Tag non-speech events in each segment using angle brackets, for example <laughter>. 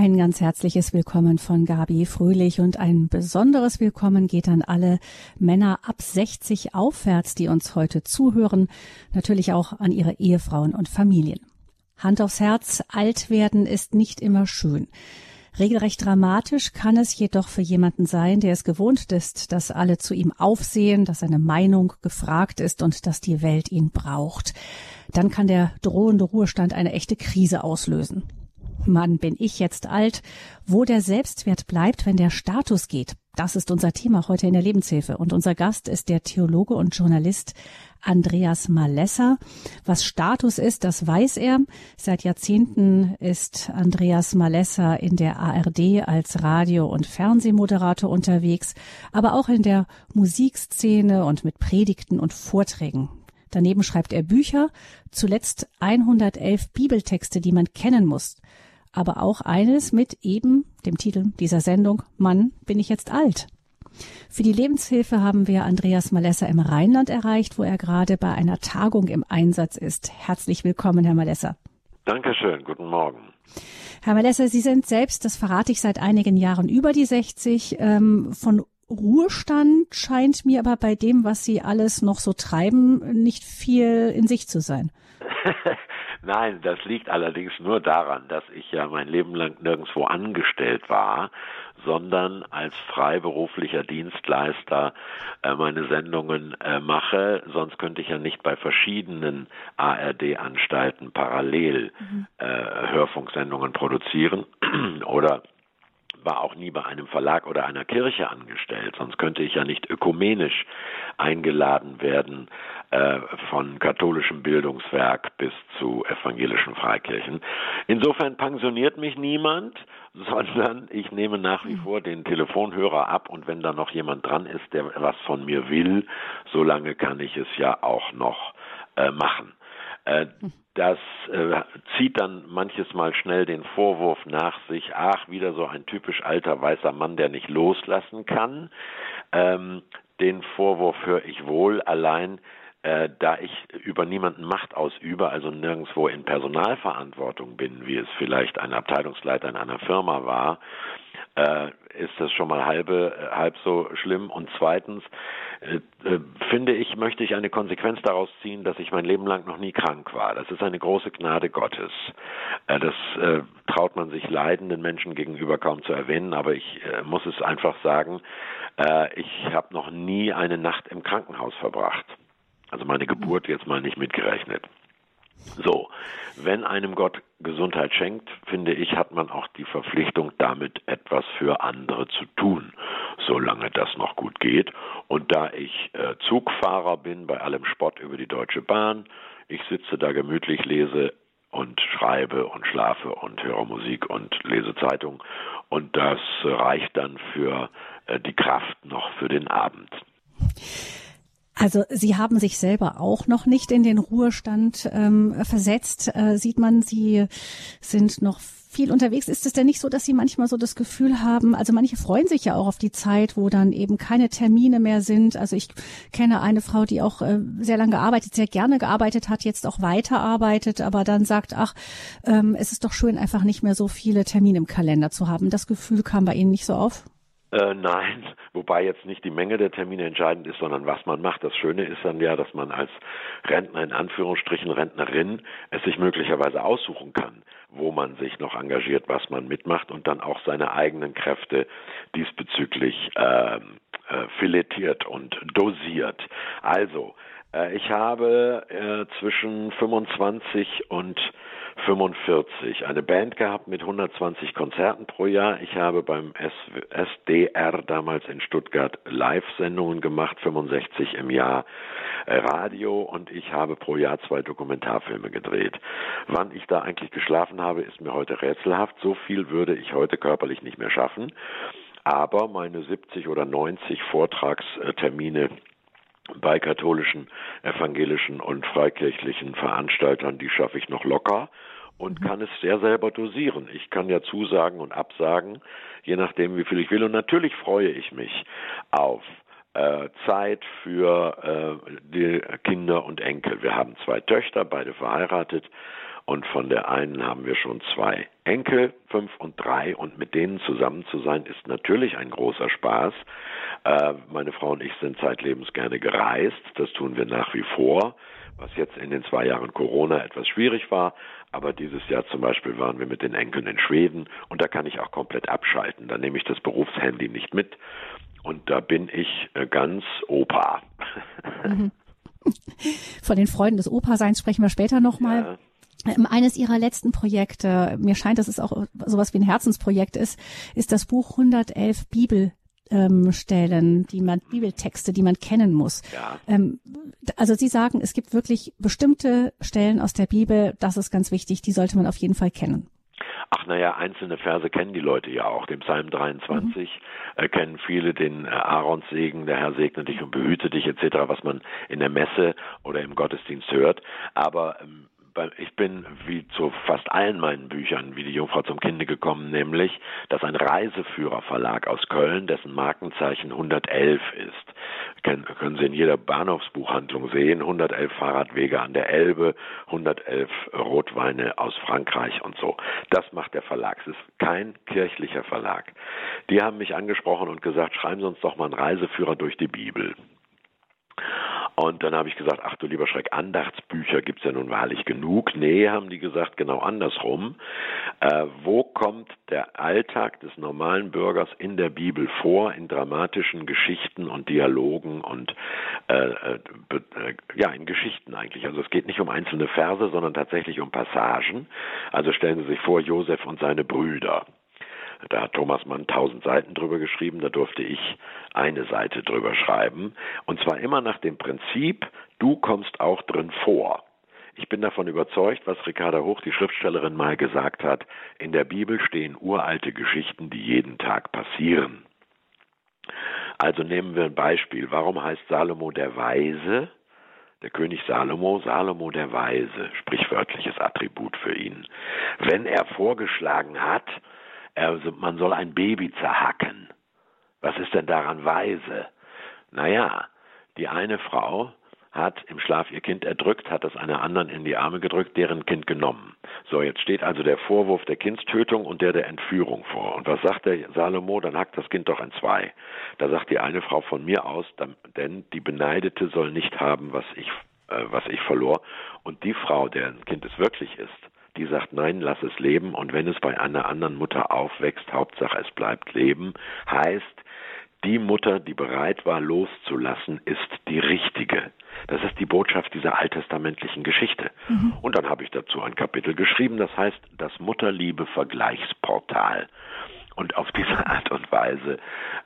Ein ganz herzliches Willkommen von Gabi Fröhlich und ein besonderes Willkommen geht an alle Männer ab 60 aufwärts, die uns heute zuhören, natürlich auch an ihre Ehefrauen und Familien. Hand aufs Herz, alt werden ist nicht immer schön. Regelrecht dramatisch kann es jedoch für jemanden sein, der es gewohnt ist, dass alle zu ihm aufsehen, dass seine Meinung gefragt ist und dass die Welt ihn braucht. Dann kann der drohende Ruhestand eine echte Krise auslösen. Mann, bin ich jetzt alt, wo der Selbstwert bleibt, wenn der Status geht. Das ist unser Thema heute in der Lebenshilfe. Und unser Gast ist der Theologe und Journalist Andreas Malesser. Was Status ist, das weiß er. Seit Jahrzehnten ist Andreas Malesser in der ARD als Radio- und Fernsehmoderator unterwegs, aber auch in der Musikszene und mit Predigten und Vorträgen. Daneben schreibt er Bücher, zuletzt 111 Bibeltexte, die man kennen muss aber auch eines mit eben dem Titel dieser Sendung Mann, bin ich jetzt alt. Für die Lebenshilfe haben wir Andreas Malesser im Rheinland erreicht, wo er gerade bei einer Tagung im Einsatz ist. Herzlich willkommen, Herr Malesser. Dankeschön, guten Morgen. Herr Malesser, Sie sind selbst, das verrate ich seit einigen Jahren, über die 60. Ähm, von Ruhestand scheint mir aber bei dem, was Sie alles noch so treiben, nicht viel in sich zu sein. <laughs> Nein, das liegt allerdings nur daran, dass ich ja mein Leben lang nirgendwo angestellt war, sondern als freiberuflicher Dienstleister äh, meine Sendungen äh, mache. Sonst könnte ich ja nicht bei verschiedenen ARD-Anstalten parallel mhm. äh, Hörfunksendungen produzieren <clears throat> oder war auch nie bei einem Verlag oder einer Kirche angestellt, sonst könnte ich ja nicht ökumenisch eingeladen werden äh, von katholischem Bildungswerk bis zu evangelischen Freikirchen. Insofern pensioniert mich niemand, <laughs> sondern ich nehme nach wie vor den Telefonhörer ab und wenn da noch jemand dran ist, der was von mir will, solange kann ich es ja auch noch äh, machen. Äh, das äh, zieht dann manches Mal schnell den Vorwurf nach sich, ach, wieder so ein typisch alter weißer Mann, der nicht loslassen kann. Ähm, den Vorwurf höre ich wohl, allein äh, da ich über niemanden Macht ausübe, also nirgendwo in Personalverantwortung bin, wie es vielleicht ein Abteilungsleiter in einer Firma war, äh, ist das schon mal halbe, äh, halb so schlimm. Und zweitens äh, äh, finde ich, möchte ich eine Konsequenz daraus ziehen, dass ich mein Leben lang noch nie krank war. Das ist eine große Gnade Gottes. Äh, das äh, traut man sich leidenden Menschen gegenüber kaum zu erwähnen, aber ich muss es einfach sagen, ich habe noch nie eine Nacht im Krankenhaus verbracht. Also meine Geburt jetzt mal nicht mitgerechnet. So, wenn einem Gott Gesundheit schenkt, finde ich, hat man auch die Verpflichtung, damit etwas für andere zu tun, solange das noch gut geht. Und da ich äh, Zugfahrer bin bei allem Spott über die Deutsche Bahn, ich sitze da gemütlich, lese und schreibe und schlafe und höre Musik und lese Zeitung und das reicht dann für äh, die Kraft noch für den Abend. Also Sie haben sich selber auch noch nicht in den Ruhestand ähm, versetzt. Äh, sieht man, Sie sind noch viel unterwegs. Ist es denn nicht so, dass Sie manchmal so das Gefühl haben, also manche freuen sich ja auch auf die Zeit, wo dann eben keine Termine mehr sind. Also ich kenne eine Frau, die auch äh, sehr lange gearbeitet, sehr gerne gearbeitet hat, jetzt auch weiterarbeitet, aber dann sagt, ach, ähm, es ist doch schön, einfach nicht mehr so viele Termine im Kalender zu haben. Das Gefühl kam bei Ihnen nicht so auf? Äh, nein, <laughs> wobei jetzt nicht die Menge der Termine entscheidend ist, sondern was man macht. Das Schöne ist dann ja, dass man als Rentner in Anführungsstrichen Rentnerin es sich möglicherweise aussuchen kann, wo man sich noch engagiert, was man mitmacht und dann auch seine eigenen Kräfte diesbezüglich ähm, äh, filetiert und dosiert. Also, äh, ich habe äh, zwischen 25 und 45 eine Band gehabt mit 120 Konzerten pro Jahr. Ich habe beim SDR damals in Stuttgart Live-Sendungen gemacht, 65 im Jahr äh, Radio und ich habe pro Jahr zwei Dokumentarfilme gedreht. Wann ich da eigentlich geschlafen habe, ist mir heute rätselhaft. So viel würde ich heute körperlich nicht mehr schaffen. Aber meine 70 oder 90 Vortragstermine bei katholischen, evangelischen und freikirchlichen Veranstaltern, die schaffe ich noch locker und mhm. kann es sehr selber dosieren. Ich kann ja zusagen und absagen, je nachdem, wie viel ich will. Und natürlich freue ich mich auf äh, Zeit für äh, die Kinder und Enkel. Wir haben zwei Töchter, beide verheiratet. Und von der einen haben wir schon zwei Enkel, fünf und drei. Und mit denen zusammen zu sein, ist natürlich ein großer Spaß. Äh, meine Frau und ich sind zeitlebens gerne gereist. Das tun wir nach wie vor was jetzt in den zwei Jahren Corona etwas schwierig war. Aber dieses Jahr zum Beispiel waren wir mit den Enkeln in Schweden und da kann ich auch komplett abschalten. Da nehme ich das Berufshandy nicht mit und da bin ich äh, ganz Opa. Mhm. <laughs> Von den Freunden des Opa-Seins sprechen wir später nochmal. Ja. Ähm, eines ihrer letzten Projekte, mir scheint, dass es auch sowas wie ein Herzensprojekt ist, ist das Buch 111 Bibel ähm, Stellen, die man Bibeltexte, die man kennen muss. Ja. Ähm, also Sie sagen, es gibt wirklich bestimmte Stellen aus der Bibel, das ist ganz wichtig, die sollte man auf jeden Fall kennen. Ach naja, einzelne Verse kennen die Leute ja auch. Dem Psalm 23 mhm. äh, kennen viele den äh, Aarons Segen, der Herr segne dich und behüte dich etc., was man in der Messe oder im Gottesdienst hört. Aber ähm, ich bin wie zu fast allen meinen Büchern wie die Jungfrau zum Kinde gekommen, nämlich, dass ein Reiseführerverlag aus Köln, dessen Markenzeichen 111 ist, können, Sie in jeder Bahnhofsbuchhandlung sehen, 111 Fahrradwege an der Elbe, 111 Rotweine aus Frankreich und so. Das macht der Verlag. Es ist kein kirchlicher Verlag. Die haben mich angesprochen und gesagt, schreiben Sie uns doch mal einen Reiseführer durch die Bibel. Und dann habe ich gesagt, ach du lieber Schreck, Andachtsbücher gibt's ja nun wahrlich genug. Nee, haben die gesagt, genau andersrum. Äh, wo kommt der Alltag des normalen Bürgers in der Bibel vor, in dramatischen Geschichten und Dialogen und äh, äh, äh, ja, in Geschichten eigentlich. Also es geht nicht um einzelne Verse, sondern tatsächlich um Passagen. Also stellen Sie sich vor, Josef und seine Brüder. Da hat Thomas Mann tausend Seiten drüber geschrieben, da durfte ich eine Seite drüber schreiben. Und zwar immer nach dem Prinzip, du kommst auch drin vor. Ich bin davon überzeugt, was Ricarda Hoch, die Schriftstellerin, mal gesagt hat, in der Bibel stehen uralte Geschichten, die jeden Tag passieren. Also nehmen wir ein Beispiel. Warum heißt Salomo der Weise? Der König Salomo, Salomo der Weise, sprichwörtliches Attribut für ihn. Wenn er vorgeschlagen hat, er, man soll ein Baby zerhacken. Was ist denn daran weise? Naja, die eine Frau hat im Schlaf ihr Kind erdrückt, hat das einer anderen in die Arme gedrückt, deren Kind genommen. So, jetzt steht also der Vorwurf der Kindstötung und der der Entführung vor. Und was sagt der Salomo? Dann hackt das Kind doch in zwei. Da sagt die eine Frau von mir aus, denn die Beneidete soll nicht haben, was ich, äh, was ich verlor. Und die Frau, deren Kind es wirklich ist, die sagt, nein, lass es leben und wenn es bei einer anderen Mutter aufwächst, Hauptsache es bleibt leben, heißt, die Mutter, die bereit war loszulassen, ist die richtige. Das ist die Botschaft dieser alttestamentlichen Geschichte. Mhm. Und dann habe ich dazu ein Kapitel geschrieben, das heißt das Mutterliebe Vergleichsportal. Und auf diese Art und Weise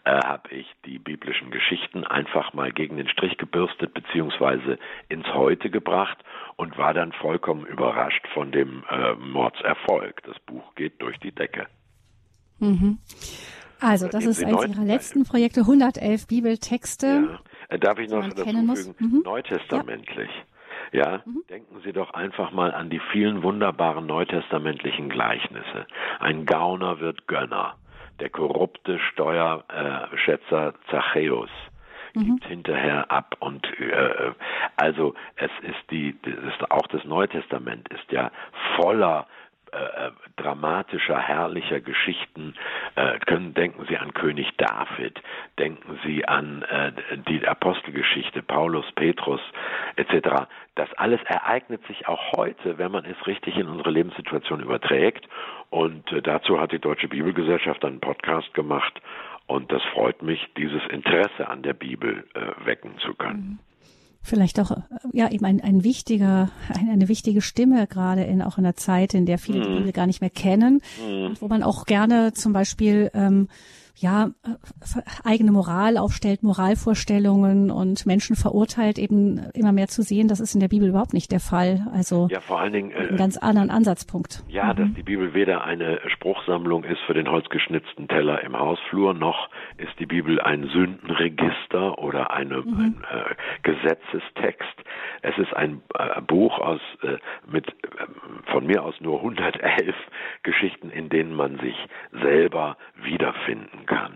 äh, habe ich die biblischen Geschichten einfach mal gegen den Strich gebürstet beziehungsweise ins Heute gebracht und war dann vollkommen überrascht von dem äh, Mordserfolg. Das Buch geht durch die Decke. Mhm. Also, das ist eines Ihrer letzten Projekte, 111 Bibeltexte. Ja. Äh, darf ich noch dazu fügen? Mhm. Neutestamentlich. Ja, ja? Mhm. denken Sie doch einfach mal an die vielen wunderbaren neutestamentlichen Gleichnisse. Ein Gauner wird Gönner der korrupte Steuerschätzer Zachäus gibt mhm. hinterher ab und äh, also es ist die das ist auch das Neue Testament ist ja voller äh, dramatischer, herrlicher Geschichten. Äh, können, denken Sie an König David, denken Sie an äh, die Apostelgeschichte, Paulus, Petrus etc. Das alles ereignet sich auch heute, wenn man es richtig in unsere Lebenssituation überträgt. Und äh, dazu hat die Deutsche Bibelgesellschaft einen Podcast gemacht. Und das freut mich, dieses Interesse an der Bibel äh, wecken zu können. Mhm vielleicht auch ja eben ein, ein wichtiger, eine, eine wichtige Stimme gerade in auch in der Zeit, in der viele mhm. die Bibel gar nicht mehr kennen mhm. und wo man auch gerne zum Beispiel ähm, ja, äh, eigene Moral aufstellt, Moralvorstellungen und Menschen verurteilt, eben immer mehr zu sehen, das ist in der Bibel überhaupt nicht der Fall. Also ja, vor allen Dingen äh, einen ganz anderen Ansatzpunkt. Ja, mhm. dass die Bibel weder eine Spruchsammlung ist für den holzgeschnitzten Teller im Hausflur, noch ist die Bibel ein Sündenregister oder eine, mhm. ein äh, Gesetzestext. Es ist ein äh, Buch aus äh, mit äh, von mir aus nur 111 Geschichten, in denen man sich selber wiederfinden kann.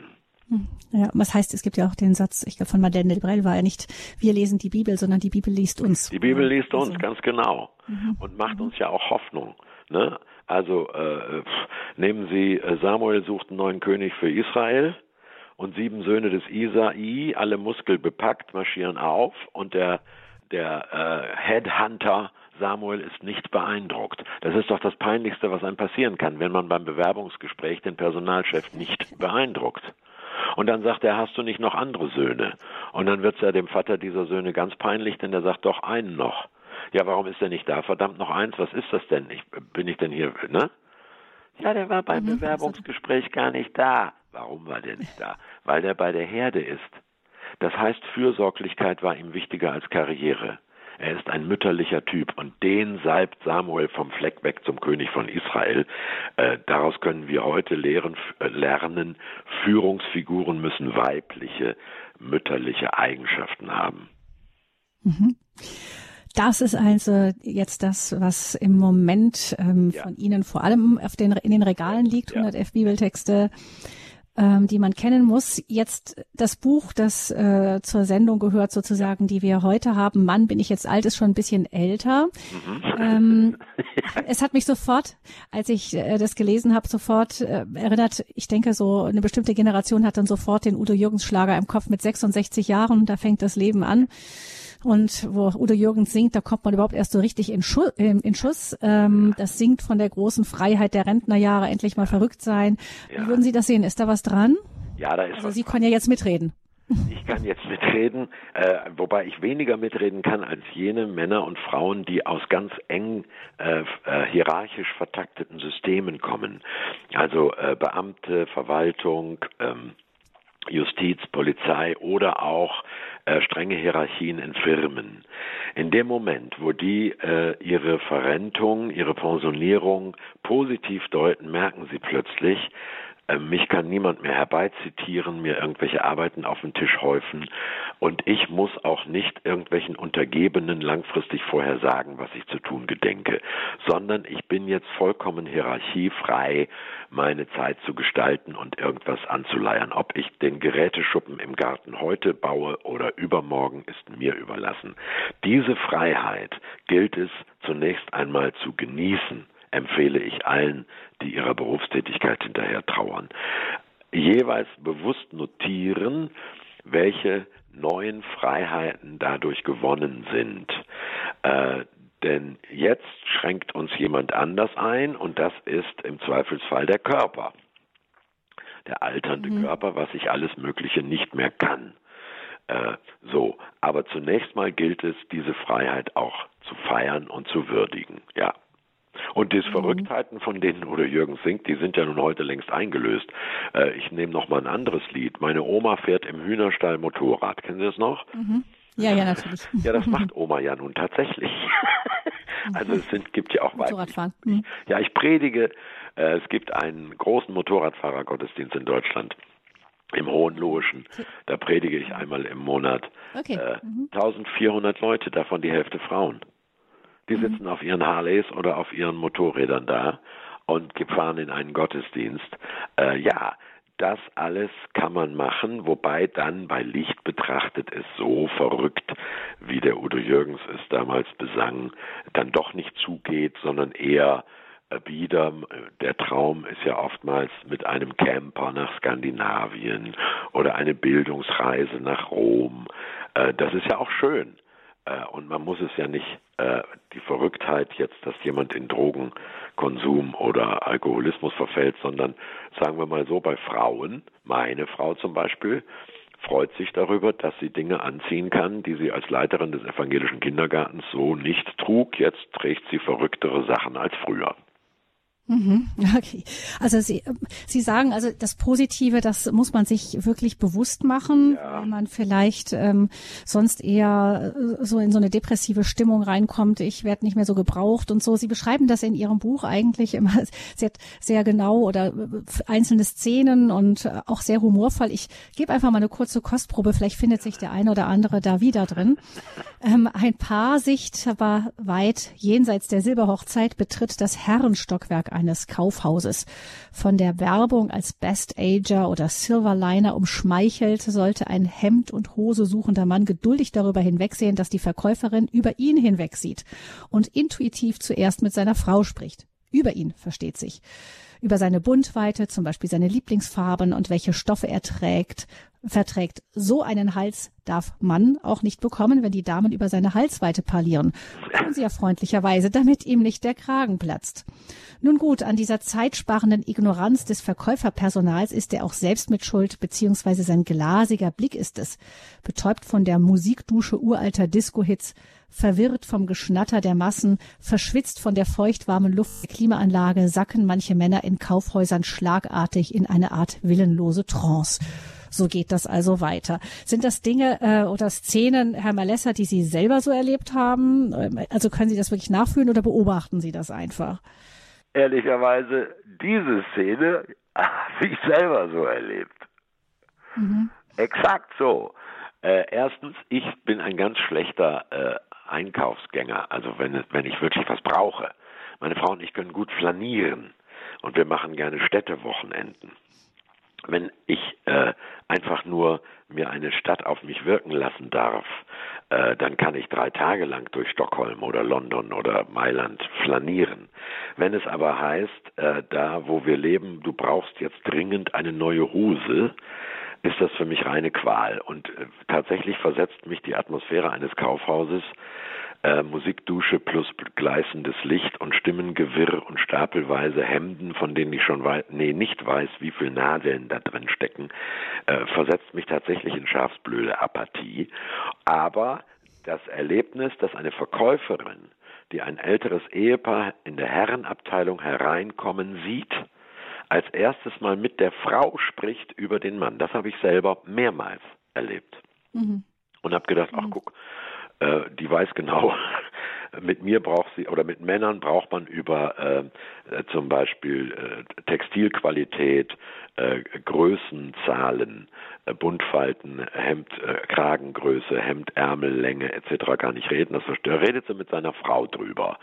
Hm. Ja, was heißt, es gibt ja auch den Satz, ich glaube von Madeleine Delbrel war ja nicht, wir lesen die Bibel, sondern die Bibel liest uns. Die Bibel liest uns, also. ganz genau. Mhm. Und macht uns ja auch Hoffnung. Ne? Also äh, nehmen Sie, äh, Samuel sucht einen neuen König für Israel und sieben Söhne des Isai, alle muskelbepackt, marschieren auf und der, der äh, Headhunter Samuel ist nicht beeindruckt. Das ist doch das Peinlichste, was einem passieren kann, wenn man beim Bewerbungsgespräch den Personalchef nicht beeindruckt. Und dann sagt er, hast du nicht noch andere Söhne? Und dann wird es ja dem Vater dieser Söhne ganz peinlich, denn er sagt doch einen noch. Ja, warum ist er nicht da? Verdammt noch eins, was ist das denn? Ich, bin ich denn hier, ne? Ja, der war beim mhm, Bewerbungsgespräch gar nicht da. Warum war der nicht da? Weil der bei der Herde ist. Das heißt, Fürsorglichkeit war ihm wichtiger als Karriere. Er ist ein mütterlicher Typ und den salbt Samuel vom Fleck weg zum König von Israel. Äh, daraus können wir heute lehren, äh, lernen, Führungsfiguren müssen weibliche, mütterliche Eigenschaften haben. Mhm. Das ist also jetzt das, was im Moment ähm, ja. von Ihnen vor allem auf den, in den Regalen liegt, 111 ja. Bibeltexte ähm, die man kennen muss. Jetzt das Buch, das äh, zur Sendung gehört sozusagen, die wir heute haben. Mann, bin ich jetzt alt, ist schon ein bisschen älter. Mhm. Ähm, <laughs> es hat mich sofort, als ich äh, das gelesen habe, sofort äh, erinnert. Ich denke, so eine bestimmte Generation hat dann sofort den Udo Jürgens Schlager im Kopf mit 66 Jahren. Da fängt das Leben an. Und wo Udo Jürgens singt, da kommt man überhaupt erst so richtig in, Schuss. In, in Schuss. Ähm, das singt von der großen Freiheit der Rentnerjahre, endlich mal verrückt sein. Ja. Wie würden Sie das sehen? Ist da was dran? Ja, da ist also was Sie können ja jetzt mitreden. Ich kann jetzt mitreden, äh, wobei ich weniger mitreden kann als jene Männer und Frauen, die aus ganz eng äh, äh, hierarchisch vertakteten Systemen kommen. Also äh, Beamte, Verwaltung, ähm, Justiz, Polizei oder auch äh, strenge Hierarchien in Firmen. In dem Moment, wo die äh, ihre Verrentung, ihre Pensionierung positiv deuten, merken sie plötzlich, mich kann niemand mehr herbeizitieren, mir irgendwelche Arbeiten auf den Tisch häufen und ich muss auch nicht irgendwelchen Untergebenen langfristig vorher sagen, was ich zu tun gedenke, sondern ich bin jetzt vollkommen hierarchiefrei, meine Zeit zu gestalten und irgendwas anzuleiern. Ob ich den Geräteschuppen im Garten heute baue oder übermorgen, ist mir überlassen. Diese Freiheit gilt es zunächst einmal zu genießen empfehle ich allen, die ihrer Berufstätigkeit hinterher trauern. Jeweils bewusst notieren, welche neuen Freiheiten dadurch gewonnen sind. Äh, denn jetzt schränkt uns jemand anders ein und das ist im Zweifelsfall der Körper. Der alternde mhm. Körper, was ich alles Mögliche nicht mehr kann. Äh, so, aber zunächst mal gilt es, diese Freiheit auch zu feiern und zu würdigen. Ja. Und die mhm. Verrücktheiten, von denen Udo Jürgens singt, die sind ja nun heute längst eingelöst. Äh, ich nehme noch mal ein anderes Lied. Meine Oma fährt im Hühnerstall Motorrad. Kennen Sie das noch? Mhm. Ja, ja, natürlich. <laughs> Ja, das macht <laughs> Oma ja nun tatsächlich. <laughs> also es sind, gibt ja auch Motorradfahren. Mhm. Ja, ich predige. Äh, es gibt einen großen Motorradfahrergottesdienst in Deutschland im Hohenlohischen. Da predige ich einmal im Monat. Okay. Äh, mhm. 1400 Leute, davon die Hälfte Frauen. Die mhm. sitzen auf ihren Harleys oder auf ihren Motorrädern da und fahren in einen Gottesdienst. Äh, ja, das alles kann man machen, wobei dann bei Licht betrachtet es so verrückt, wie der Udo Jürgens es damals besang, dann doch nicht zugeht, sondern eher äh, wieder, der Traum ist ja oftmals mit einem Camper nach Skandinavien oder eine Bildungsreise nach Rom. Äh, das ist ja auch schön. Äh, und man muss es ja nicht, äh, die Verrücktheit jetzt, dass jemand in Drogenkonsum oder Alkoholismus verfällt, sondern sagen wir mal so, bei Frauen, meine Frau zum Beispiel, freut sich darüber, dass sie Dinge anziehen kann, die sie als Leiterin des evangelischen Kindergartens so nicht trug. Jetzt trägt sie verrücktere Sachen als früher. Mhm, <laughs> okay. Also Sie, Sie sagen also das Positive, das muss man sich wirklich bewusst machen, ja. wenn man vielleicht ähm, sonst eher äh, so in so eine depressive Stimmung reinkommt. Ich werde nicht mehr so gebraucht und so. Sie beschreiben das in Ihrem Buch eigentlich immer <laughs> sehr, sehr genau oder äh, einzelne Szenen und äh, auch sehr humorvoll. Ich gebe einfach mal eine kurze Kostprobe. Vielleicht findet sich der eine oder andere da wieder drin. <laughs> Ähm, ein Paar Sicht aber weit jenseits der Silberhochzeit betritt das Herrenstockwerk eines Kaufhauses. Von der Werbung als Best Ager oder Silverliner umschmeichelt sollte ein Hemd und Hose suchender Mann geduldig darüber hinwegsehen, dass die Verkäuferin über ihn hinwegsieht und intuitiv zuerst mit seiner Frau spricht. Über ihn, versteht sich über seine Buntweite, zum Beispiel seine Lieblingsfarben und welche Stoffe er trägt, verträgt. So einen Hals darf Mann auch nicht bekommen, wenn die Damen über seine Halsweite parlieren. Tun sie ja freundlicherweise, damit ihm nicht der Kragen platzt. Nun gut, an dieser zeitsparenden Ignoranz des Verkäuferpersonals ist er auch selbst mit Schuld, beziehungsweise sein glasiger Blick ist es. Betäubt von der Musikdusche uralter Disco-Hits, verwirrt vom Geschnatter der Massen, verschwitzt von der feuchtwarmen Luft der Klimaanlage, sacken manche Männer in Kaufhäusern schlagartig in eine Art willenlose Trance. So geht das also weiter. Sind das Dinge äh, oder Szenen, Herr Malessa, die Sie selber so erlebt haben? Also können Sie das wirklich nachfühlen oder beobachten Sie das einfach? Ehrlicherweise, diese Szene <laughs> habe ich selber so erlebt. Mhm. Exakt so. Äh, erstens, ich bin ein ganz schlechter äh, Einkaufsgänger, also wenn, wenn ich wirklich was brauche. Meine Frau und ich können gut flanieren und wir machen gerne Städtewochenenden wenn ich äh, einfach nur mir eine Stadt auf mich wirken lassen darf, äh, dann kann ich drei Tage lang durch Stockholm oder London oder Mailand flanieren. Wenn es aber heißt, äh, da wo wir leben, du brauchst jetzt dringend eine neue Hose, ist das für mich reine Qual. Und äh, tatsächlich versetzt mich die Atmosphäre eines Kaufhauses äh, Musikdusche plus gleißendes Licht und Stimmengewirr und stapelweise Hemden, von denen ich schon weiß, nee, nicht weiß, wie viele Nadeln da drin stecken, äh, versetzt mich tatsächlich in schafsblöde Apathie. Aber das Erlebnis, dass eine Verkäuferin, die ein älteres Ehepaar in der Herrenabteilung hereinkommen sieht, als erstes mal mit der Frau spricht über den Mann. Das habe ich selber mehrmals erlebt. Mhm. Und habe gedacht, ach mhm. guck, äh, die weiß genau, <laughs> mit mir braucht sie oder mit Männern braucht man über äh, zum Beispiel äh, Textilqualität, äh, Größenzahlen, äh, Buntfalten, Hemd, äh, Kragengröße, Hemdärmellänge etc. gar nicht reden. Das verstehe. redet sie mit seiner Frau drüber.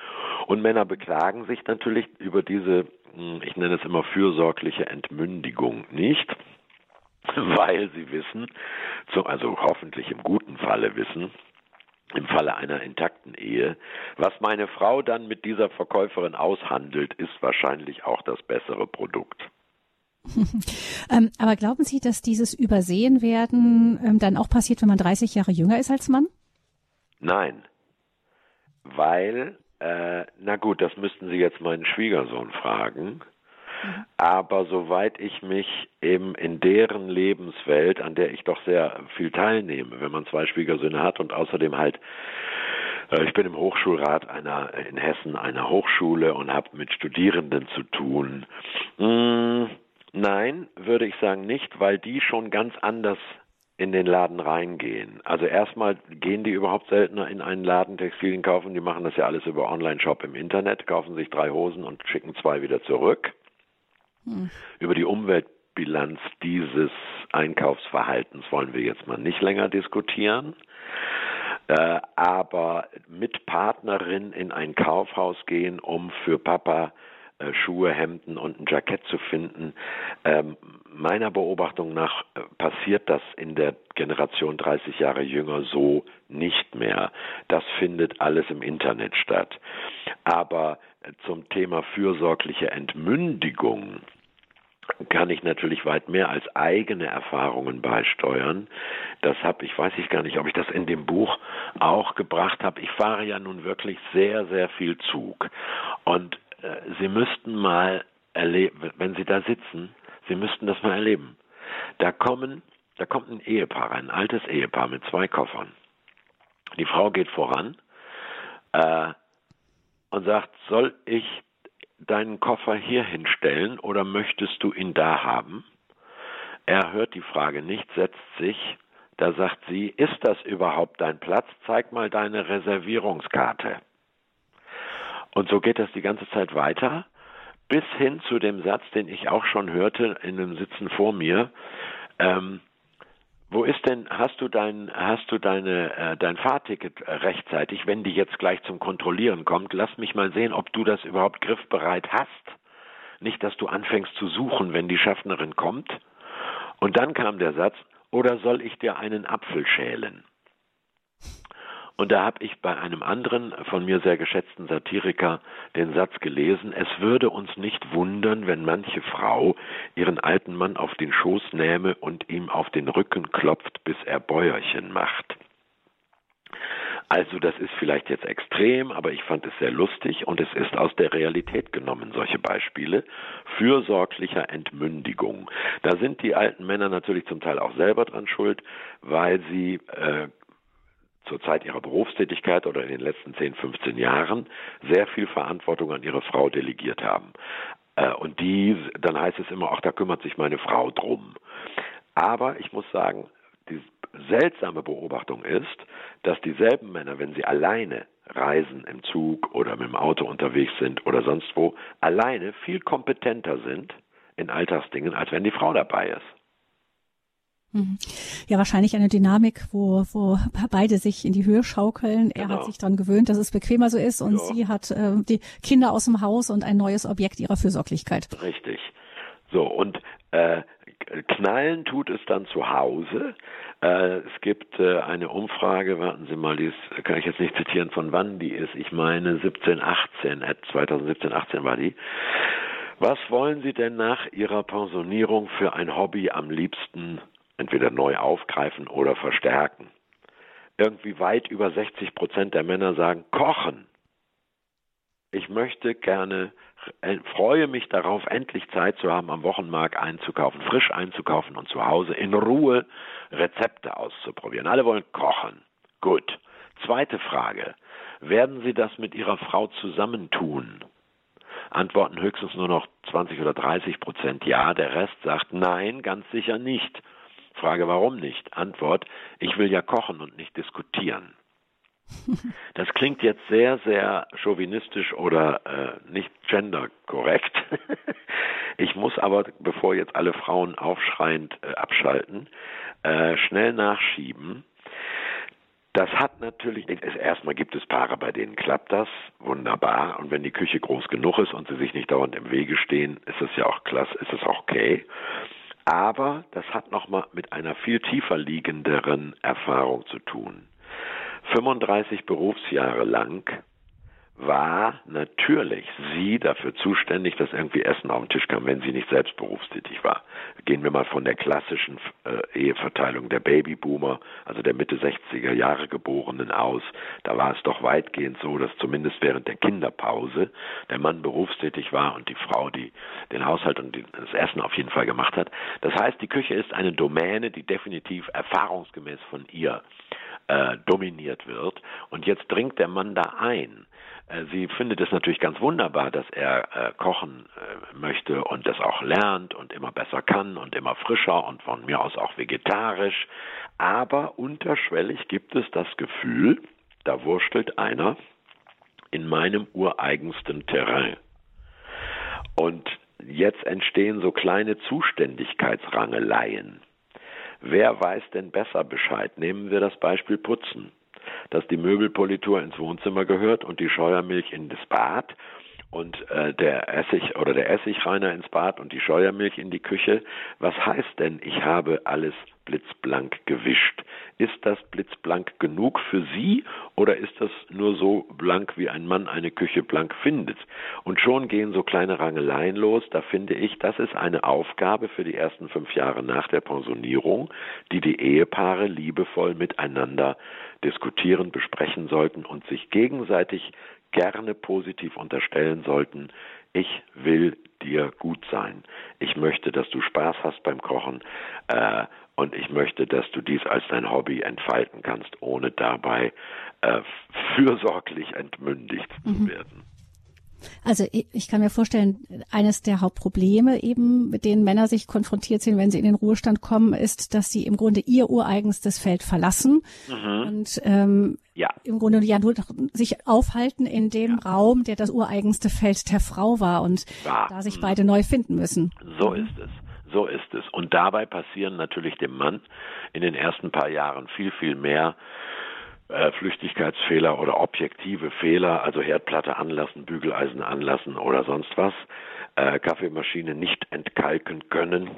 Und Männer beklagen sich natürlich über diese, ich nenne es immer fürsorgliche Entmündigung nicht <laughs> weil sie wissen, also hoffentlich im guten Falle wissen, im Falle einer intakten Ehe. Was meine Frau dann mit dieser Verkäuferin aushandelt, ist wahrscheinlich auch das bessere Produkt. <laughs> ähm, aber glauben Sie, dass dieses Übersehen werden ähm, dann auch passiert, wenn man 30 Jahre jünger ist als Mann? Nein, weil, äh, na gut, das müssten Sie jetzt meinen Schwiegersohn fragen. Aber soweit ich mich eben in deren Lebenswelt, an der ich doch sehr viel teilnehme, wenn man zwei Schwiegersöhne hat und außerdem halt äh, ich bin im Hochschulrat einer in Hessen einer Hochschule und habe mit Studierenden zu tun. Hm, nein, würde ich sagen nicht, weil die schon ganz anders in den Laden reingehen. Also erstmal gehen die überhaupt seltener in einen Laden Textilien kaufen, die machen das ja alles über Online-Shop im Internet, kaufen sich drei Hosen und schicken zwei wieder zurück. Hm. Über die Umweltbilanz dieses Einkaufsverhaltens wollen wir jetzt mal nicht länger diskutieren. Äh, aber mit Partnerin in ein Kaufhaus gehen, um für Papa Schuhe, Hemden und ein Jackett zu finden. Ähm, meiner Beobachtung nach äh, passiert das in der Generation 30 Jahre jünger so nicht mehr. Das findet alles im Internet statt. Aber zum Thema fürsorgliche Entmündigung kann ich natürlich weit mehr als eigene Erfahrungen beisteuern. Das habe ich, weiß ich gar nicht, ob ich das in dem Buch auch gebracht habe. Ich fahre ja nun wirklich sehr, sehr viel Zug. Und äh, Sie müssten mal erleben, wenn Sie da sitzen, Sie müssten das mal erleben. Da kommen, da kommt ein Ehepaar, ein altes Ehepaar mit zwei Koffern. Die Frau geht voran äh, und sagt, soll ich deinen Koffer hier hinstellen oder möchtest du ihn da haben? Er hört die Frage nicht, setzt sich. Da sagt sie, ist das überhaupt dein Platz? Zeig mal deine Reservierungskarte. Und so geht das die ganze Zeit weiter, bis hin zu dem Satz, den ich auch schon hörte in dem Sitzen vor mir. Ähm, wo ist denn, hast du dein, hast du deine, äh, dein Fahrticket rechtzeitig, wenn die jetzt gleich zum Kontrollieren kommt? Lass mich mal sehen, ob du das überhaupt griffbereit hast. nicht, dass du anfängst zu suchen, wenn die Schaffnerin kommt. Und dann kam der Satz, oder soll ich dir einen Apfel schälen? Und da habe ich bei einem anderen von mir sehr geschätzten Satiriker den Satz gelesen, es würde uns nicht wundern, wenn manche Frau ihren alten Mann auf den Schoß nähme und ihm auf den Rücken klopft, bis er Bäuerchen macht. Also das ist vielleicht jetzt extrem, aber ich fand es sehr lustig und es ist aus der Realität genommen, solche Beispiele fürsorglicher Entmündigung. Da sind die alten Männer natürlich zum Teil auch selber dran schuld, weil sie äh, zur Zeit ihrer Berufstätigkeit oder in den letzten 10, 15 Jahren sehr viel Verantwortung an ihre Frau delegiert haben. Äh, und die, dann heißt es immer, ach, da kümmert sich meine Frau drum. Aber ich muss sagen, die seltsame Beobachtung ist, dass dieselben Männer, wenn sie alleine reisen im Zug oder mit dem Auto unterwegs sind oder sonst wo, alleine viel kompetenter sind in Alltagsdingen, als wenn die Frau dabei ist. Mhm. Ja, wahrscheinlich eine Dynamik, wo, wo beide sich in die Höhe schaukeln. Er genau. hat sich daran gewöhnt, dass es bequemer so ist und ja. sie hat äh, die Kinder aus dem Haus und ein neues Objekt ihrer Fürsorglichkeit. Richtig. So, und äh, knallen tut es dann zu Hause. Äh, es gibt äh, eine Umfrage, warten Sie mal, die ist, kann ich jetzt nicht zitieren, von wann die ist. Ich meine 17, 18, 2017, 18 war die. Was wollen Sie denn nach Ihrer Pensionierung für ein Hobby am liebsten entweder neu aufgreifen oder verstärken. Irgendwie weit über 60 Prozent der Männer sagen, kochen. Ich möchte gerne, äh, freue mich darauf, endlich Zeit zu haben, am Wochenmarkt einzukaufen, frisch einzukaufen und zu Hause in Ruhe Rezepte auszuprobieren. Alle wollen kochen. Gut. Zweite Frage. Werden Sie das mit Ihrer Frau zusammentun? Antworten höchstens nur noch 20 oder 30 Prozent ja, der Rest sagt nein, ganz sicher nicht. Frage, warum nicht? Antwort, ich will ja kochen und nicht diskutieren. <laughs> Das klingt jetzt sehr, sehr chauvinistisch oder äh, nicht genderkorrekt. <laughs> Ich muss aber, bevor jetzt alle Frauen aufschreiend äh, abschalten, äh, schnell nachschieben. Das hat natürlich, erstmal gibt es Paare, bei denen klappt das wunderbar. Und wenn die Küche groß genug ist und sie sich nicht dauernd im Wege stehen, ist es ja auch klasse, ist es auch okay. Aber das hat nochmal mit einer viel tiefer liegenderen Erfahrung zu tun. 35 Berufsjahre lang war natürlich sie dafür zuständig, dass irgendwie Essen auf den Tisch kam, wenn sie nicht selbst berufstätig war. Gehen wir mal von der klassischen äh, Eheverteilung der Babyboomer, also der Mitte 60er Jahre Geborenen aus. Da war es doch weitgehend so, dass zumindest während der Kinderpause der Mann berufstätig war und die Frau die den Haushalt und das Essen auf jeden Fall gemacht hat. Das heißt, die Küche ist eine Domäne, die definitiv erfahrungsgemäß von ihr äh, dominiert wird. Und jetzt dringt der Mann da ein. Äh, sie findet es natürlich ganz wunderbar, dass er äh, kochen äh, möchte und das auch lernt und immer besser kann und immer frischer und von mir aus auch vegetarisch. Aber unterschwellig gibt es das Gefühl, da wurstelt einer in meinem ureigensten Terrain. Und jetzt entstehen so kleine Zuständigkeitsrangeleien. Wer weiß denn besser Bescheid? Nehmen wir das Beispiel Putzen dass die Möbelpolitur ins Wohnzimmer gehört und die Scheuermilch in das Bad und äh, der Essig oder der Essigreiner ins Bad und die Scheuermilch in die Küche. Was heißt denn, ich habe alles blitzblank gewischt? Ist das blitzblank genug für Sie oder ist das nur so blank, wie ein Mann eine Küche blank findet? Und schon gehen so kleine Rangeleien los. Da finde ich, das ist eine Aufgabe für die ersten fünf Jahre nach der Pensionierung, die die Ehepaare liebevoll miteinander diskutieren, besprechen sollten und sich gegenseitig gerne positiv unterstellen sollten, ich will dir gut sein. Ich möchte, dass du Spaß hast beim Kochen äh, und ich möchte, dass du dies als dein Hobby entfalten kannst, ohne dabei äh, fürsorglich entmündigt mhm. zu werden. Also ich kann mir vorstellen, eines der Hauptprobleme eben, mit denen Männer sich konfrontiert sind, wenn sie in den Ruhestand kommen, ist, dass sie im Grunde ihr ureigenstes Feld verlassen mhm. und ähm, ja. im Grunde ja nur sich aufhalten in dem ja. Raum, der das ureigenste Feld der Frau war und ja. da sich beide neu finden müssen. So ist es. So ist es. Und dabei passieren natürlich dem Mann in den ersten paar Jahren viel, viel mehr äh, Flüchtigkeitsfehler oder objektive Fehler, also Herdplatte anlassen, Bügeleisen anlassen oder sonst was, äh, Kaffeemaschine nicht entkalken können.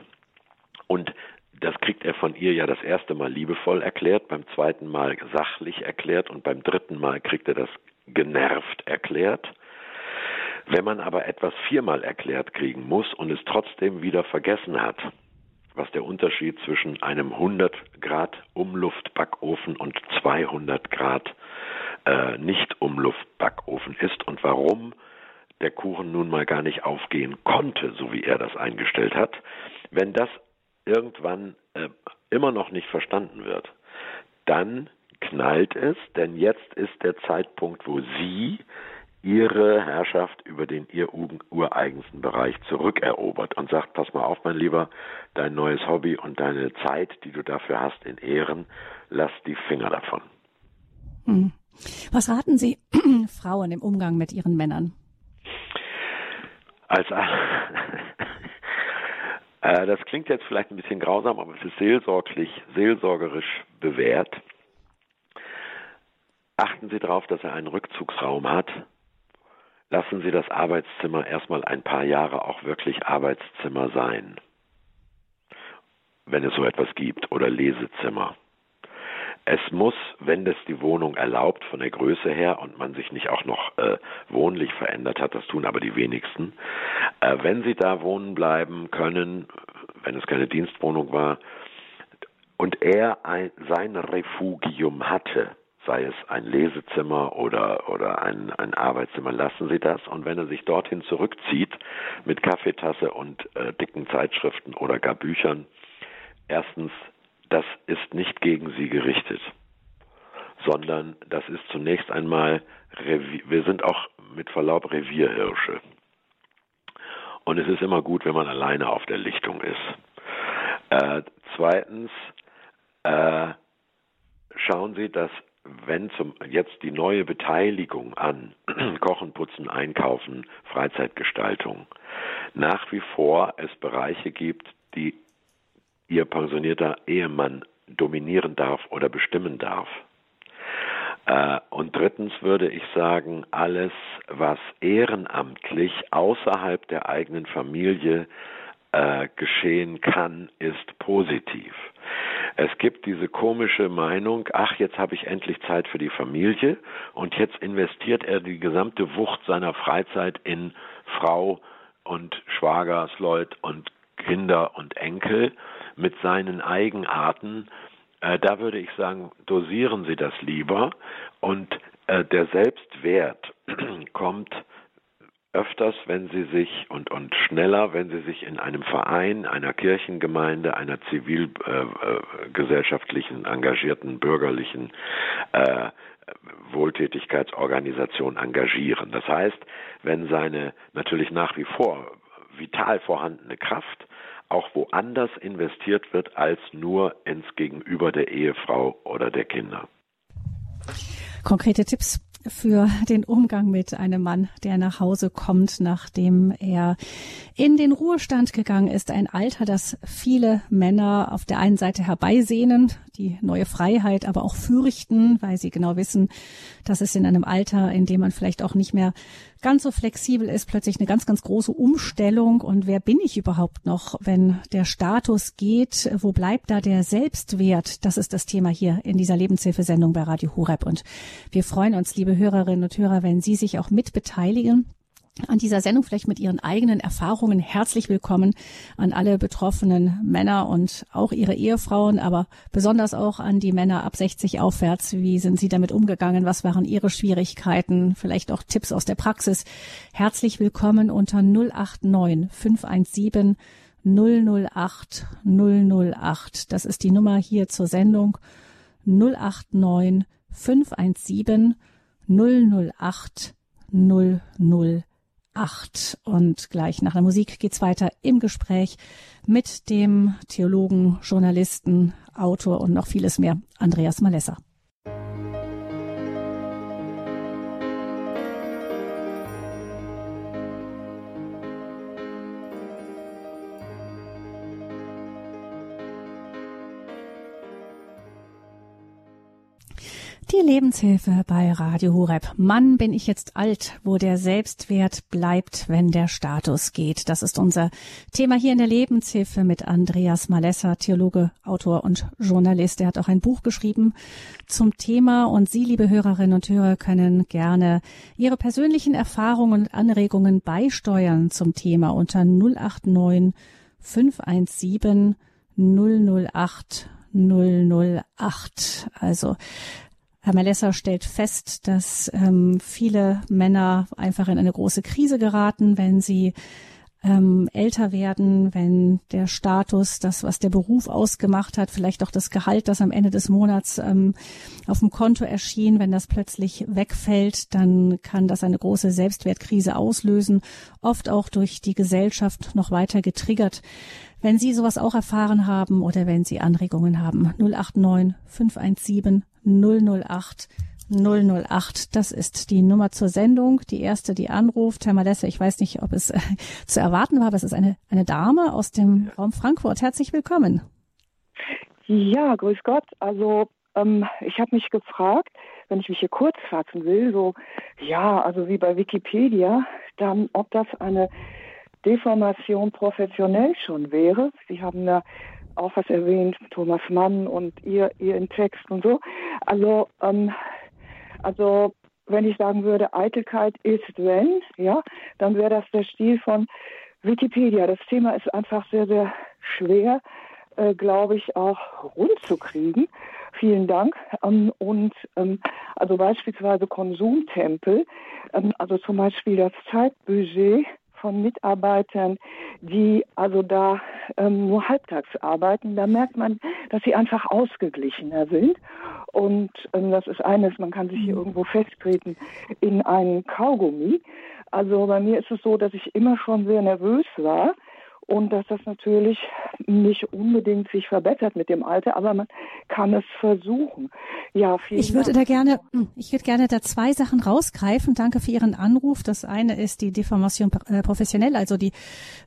Und das kriegt er von ihr ja das erste Mal liebevoll erklärt, beim zweiten Mal sachlich erklärt und beim dritten Mal kriegt er das genervt erklärt. Wenn man aber etwas viermal erklärt kriegen muss und es trotzdem wieder vergessen hat, was der Unterschied zwischen einem 100 Grad Umluftbackofen und 200 Grad äh, Nicht-Umluftbackofen ist und warum der Kuchen nun mal gar nicht aufgehen konnte, so wie er das eingestellt hat. Wenn das irgendwann äh, immer noch nicht verstanden wird, dann knallt es, denn jetzt ist der Zeitpunkt, wo Sie ihre Herrschaft über den ihr ureigensten Bereich zurückerobert und sagt, pass mal auf, mein Lieber, dein neues Hobby und deine Zeit, die du dafür hast, in Ehren, lass die Finger davon. Hm. Was raten Sie <clears throat> Frauen im Umgang mit ihren Männern? Als <laughs> äh, das klingt jetzt vielleicht ein bisschen grausam, aber es ist seelsorglich, seelsorgerisch bewährt. Achten Sie darauf, dass er einen Rückzugsraum hat, lassen Sie das Arbeitszimmer erstmal ein paar Jahre auch wirklich Arbeitszimmer sein, wenn es so etwas gibt, oder Lesezimmer. Es muss, wenn das die Wohnung erlaubt, von der Größe her und man sich nicht auch noch äh, wohnlich verändert hat, das tun aber die wenigsten, äh, wenn Sie da wohnen bleiben können, wenn es keine Dienstwohnung war, und er ein, sein Refugium hatte, sei es ein Lesezimmer oder, oder ein, ein Arbeitszimmer, lassen Sie das. Und wenn er sich dorthin zurückzieht mit Kaffeetasse und äh, dicken Zeitschriften oder gar Büchern, erstens, das ist nicht gegen Sie gerichtet, sondern das ist zunächst einmal, wir sind auch mit Verlaub Revierhirsche. Und es ist immer gut, wenn man alleine auf der Lichtung ist. Äh, zweitens, äh, schauen Sie, dass wenn zum, jetzt die neue Beteiligung an <clears throat> Kochen, Putzen, Einkaufen, Freizeitgestaltung nach wie vor es Bereiche gibt, die ihr pensionierter Ehemann dominieren darf oder bestimmen darf. Äh, und drittens würde ich sagen, alles, was ehrenamtlich außerhalb der eigenen Familie äh, geschehen kann, ist positiv. Es gibt diese komische Meinung, ach, jetzt habe ich endlich Zeit für die Familie und jetzt investiert er die gesamte Wucht seiner Freizeit in Frau und Schwagersleut und Kinder und Enkel mit seinen Eigenarten. Äh, da würde ich sagen, dosieren Sie das lieber und äh, der Selbstwert <clears throat> kommt öfters, wenn sie sich und, und schneller, wenn sie sich in einem Verein, einer Kirchengemeinde, einer zivilgesellschaftlichen, äh, engagierten, bürgerlichen äh, Wohltätigkeitsorganisation engagieren. Das heißt, wenn seine natürlich nach wie vor vital vorhandene Kraft auch woanders investiert wird als nur ins Gegenüber der Ehefrau oder der Kinder. Konkrete Tipps für den Umgang mit einem Mann, der nach Hause kommt, nachdem er in den Ruhestand gegangen ist. Ein Alter, das viele Männer auf der einen Seite herbeisehnen, die neue Freiheit aber auch fürchten, weil sie genau wissen, dass es in einem Alter, in dem man vielleicht auch nicht mehr ganz so flexibel ist, plötzlich eine ganz, ganz große Umstellung. Und wer bin ich überhaupt noch, wenn der Status geht? Wo bleibt da der Selbstwert? Das ist das Thema hier in dieser Lebenshilfesendung bei Radio Horeb. Und wir freuen uns, liebe Hörerinnen und Hörer, wenn Sie sich auch mit beteiligen an dieser Sendung vielleicht mit Ihren eigenen Erfahrungen. Herzlich willkommen an alle betroffenen Männer und auch ihre Ehefrauen, aber besonders auch an die Männer ab 60 aufwärts. Wie sind Sie damit umgegangen? Was waren Ihre Schwierigkeiten? Vielleicht auch Tipps aus der Praxis. Herzlich willkommen unter 089 517 008 008. Das ist die Nummer hier zur Sendung 089 517 008 008 acht. Und gleich nach der Musik geht's weiter im Gespräch mit dem Theologen, Journalisten, Autor und noch vieles mehr, Andreas Malesser. Die Lebenshilfe bei Radio Hureb. Mann, bin ich jetzt alt, wo der Selbstwert bleibt, wenn der Status geht. Das ist unser Thema hier in der Lebenshilfe mit Andreas Malessa, Theologe, Autor und Journalist. Er hat auch ein Buch geschrieben zum Thema und Sie, liebe Hörerinnen und Hörer, können gerne Ihre persönlichen Erfahrungen und Anregungen beisteuern zum Thema unter 089 517 008 008. Also Herr Malessa stellt fest, dass ähm, viele Männer einfach in eine große Krise geraten, wenn sie ähm, älter werden, wenn der Status, das, was der Beruf ausgemacht hat, vielleicht auch das Gehalt, das am Ende des Monats ähm, auf dem Konto erschien, wenn das plötzlich wegfällt, dann kann das eine große Selbstwertkrise auslösen, oft auch durch die Gesellschaft noch weiter getriggert. Wenn Sie sowas auch erfahren haben oder wenn Sie Anregungen haben, 089 517 008 008. Das ist die Nummer zur Sendung. Die erste, die anruft. Herr Malesse, ich weiß nicht, ob es äh, <laughs> zu erwarten war, aber es ist eine, eine Dame aus dem Raum Frankfurt. Herzlich willkommen. Ja, grüß Gott. Also ähm, ich habe mich gefragt, wenn ich mich hier kurz fassen will, so ja, also wie bei Wikipedia, dann ob das eine Deformation professionell schon wäre. Sie haben da auch was erwähnt, Thomas Mann und ihr, ihr in Text und so. Also, ähm, also wenn ich sagen würde, Eitelkeit ist wenn, ja, dann wäre das der Stil von Wikipedia. Das Thema ist einfach sehr, sehr schwer, äh, glaube ich, auch rund zu kriegen. Vielen Dank. Ähm, und ähm, also beispielsweise Konsumtempel, ähm, also zum Beispiel das Zeitbudget von Mitarbeitern, die also da ähm, nur halbtags arbeiten, da merkt man, dass sie einfach ausgeglichener sind. Und ähm, das ist eines, man kann sich hier mhm. irgendwo festtreten in einen Kaugummi. Also bei mir ist es so, dass ich immer schon sehr nervös war und dass das natürlich nicht unbedingt sich verbessert mit dem Alter, aber man kann es versuchen. Ja, vielen Ich würde Dank. da gerne, ich würde gerne da zwei Sachen rausgreifen. Danke für Ihren Anruf. Das eine ist die Deformation äh, professionell, also die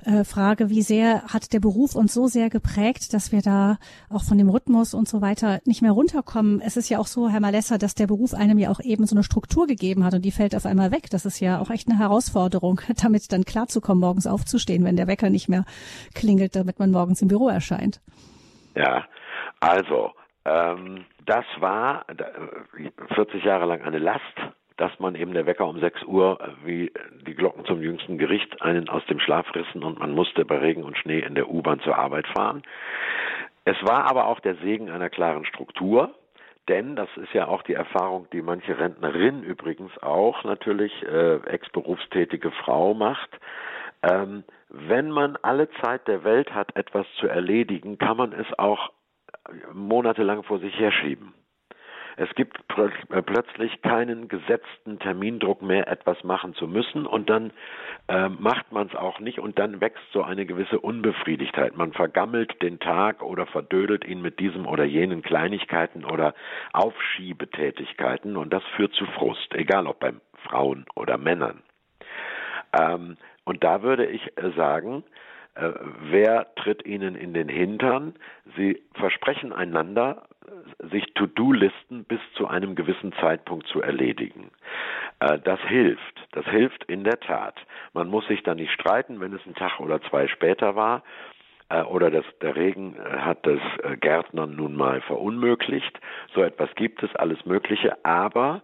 äh, Frage, wie sehr hat der Beruf uns so sehr geprägt, dass wir da auch von dem Rhythmus und so weiter nicht mehr runterkommen. Es ist ja auch so, Herr Malessa, dass der Beruf einem ja auch eben so eine Struktur gegeben hat und die fällt auf einmal weg. Das ist ja auch echt eine Herausforderung, <laughs> damit dann klarzukommen, morgens aufzustehen, wenn der Wecker nicht mehr klingelt, damit man morgens im Büro erscheint. Ja, also ähm, das war 40 Jahre lang eine Last, dass man eben der Wecker um 6 Uhr wie die Glocken zum jüngsten Gericht einen aus dem Schlaf rissen und man musste bei Regen und Schnee in der U-Bahn zur Arbeit fahren. Es war aber auch der Segen einer klaren Struktur, denn das ist ja auch die Erfahrung, die manche Rentnerin übrigens auch natürlich äh, ex-berufstätige Frau macht. Ähm, wenn man alle Zeit der Welt hat, etwas zu erledigen, kann man es auch monatelang vor sich herschieben. Es gibt äh, plötzlich keinen gesetzten Termindruck mehr, etwas machen zu müssen und dann äh, macht man es auch nicht und dann wächst so eine gewisse Unbefriedigtheit. Man vergammelt den Tag oder verdödelt ihn mit diesem oder jenen Kleinigkeiten oder Aufschiebetätigkeiten und das führt zu Frust, egal ob bei Frauen oder Männern. Ähm, und da würde ich äh, sagen, äh, wer tritt ihnen in den Hintern? Sie versprechen einander, sich To-Do-Listen bis zu einem gewissen Zeitpunkt zu erledigen. Äh, das hilft. Das hilft in der Tat. Man muss sich dann nicht streiten, wenn es ein Tag oder zwei später war oder das, der Regen hat das Gärtnern nun mal verunmöglicht. So etwas gibt es, alles Mögliche. Aber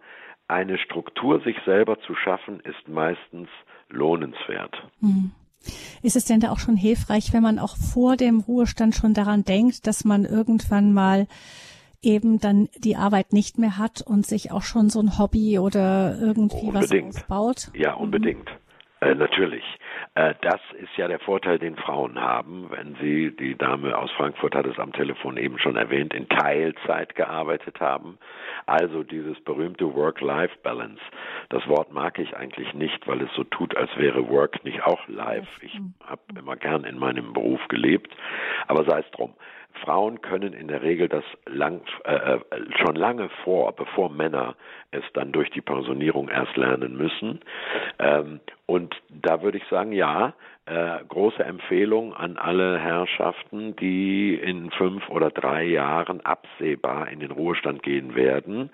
eine Struktur sich selber zu schaffen, ist meistens lohnenswert. Hm. Ist es denn da auch schon hilfreich, wenn man auch vor dem Ruhestand schon daran denkt, dass man irgendwann mal eben dann die Arbeit nicht mehr hat und sich auch schon so ein Hobby oder irgendwie unbedingt. was aufbaut? Ja, unbedingt. Mhm. Äh, natürlich. Äh, das ist ja der Vorteil, den Frauen haben, wenn sie, die Dame aus Frankfurt hat es am Telefon eben schon erwähnt, in Teilzeit gearbeitet haben. Also dieses berühmte Work-Life-Balance. Das Wort mag ich eigentlich nicht, weil es so tut, als wäre Work nicht auch live. Ich habe immer gern in meinem Beruf gelebt. Aber sei es drum. Frauen können in der Regel das lang, äh, äh, schon lange vor, bevor Männer es dann durch die Pensionierung erst lernen müssen. Ähm, und da würde ich sagen, ja, äh, große Empfehlung an alle Herrschaften, die in fünf oder drei Jahren absehbar in den Ruhestand gehen werden,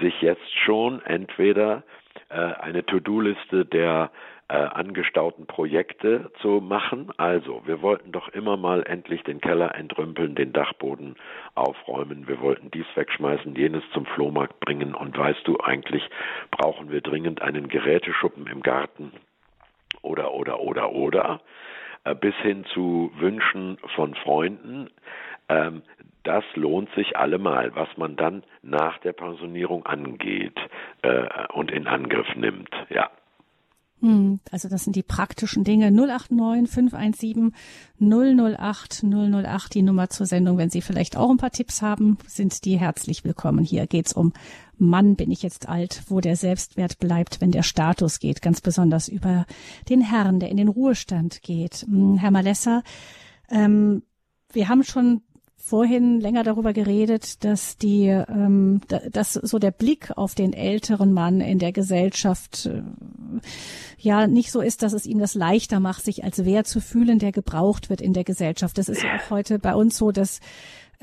sich jetzt schon entweder äh, eine To-Do-Liste der äh, angestauten Projekte zu machen. Also, wir wollten doch immer mal endlich den Keller entrümpeln, den Dachboden aufräumen, wir wollten dies wegschmeißen, jenes zum Flohmarkt bringen und weißt du, eigentlich brauchen wir dringend einen Geräteschuppen im Garten oder, oder, oder, oder, äh, bis hin zu Wünschen von Freunden. Ähm, das lohnt sich allemal, was man dann nach der Pensionierung angeht äh, und in Angriff nimmt. Ja. Hm, also das sind die praktischen Dinge. 089 517 008 008, die Nummer zur Sendung. Wenn Sie vielleicht auch ein paar Tipps haben, sind die herzlich willkommen. Hier geht's um Mann, bin ich jetzt alt, wo der Selbstwert bleibt, wenn der Status geht, ganz besonders über den Herrn, der in den Ruhestand geht. Hm, Herr Malessa, ähm, wir haben schon vorhin länger darüber geredet, dass die, ähm, dass so der Blick auf den älteren Mann in der Gesellschaft äh, ja nicht so ist, dass es ihm das leichter macht, sich als wer zu fühlen, der gebraucht wird in der Gesellschaft. Das ist ja auch heute bei uns so, dass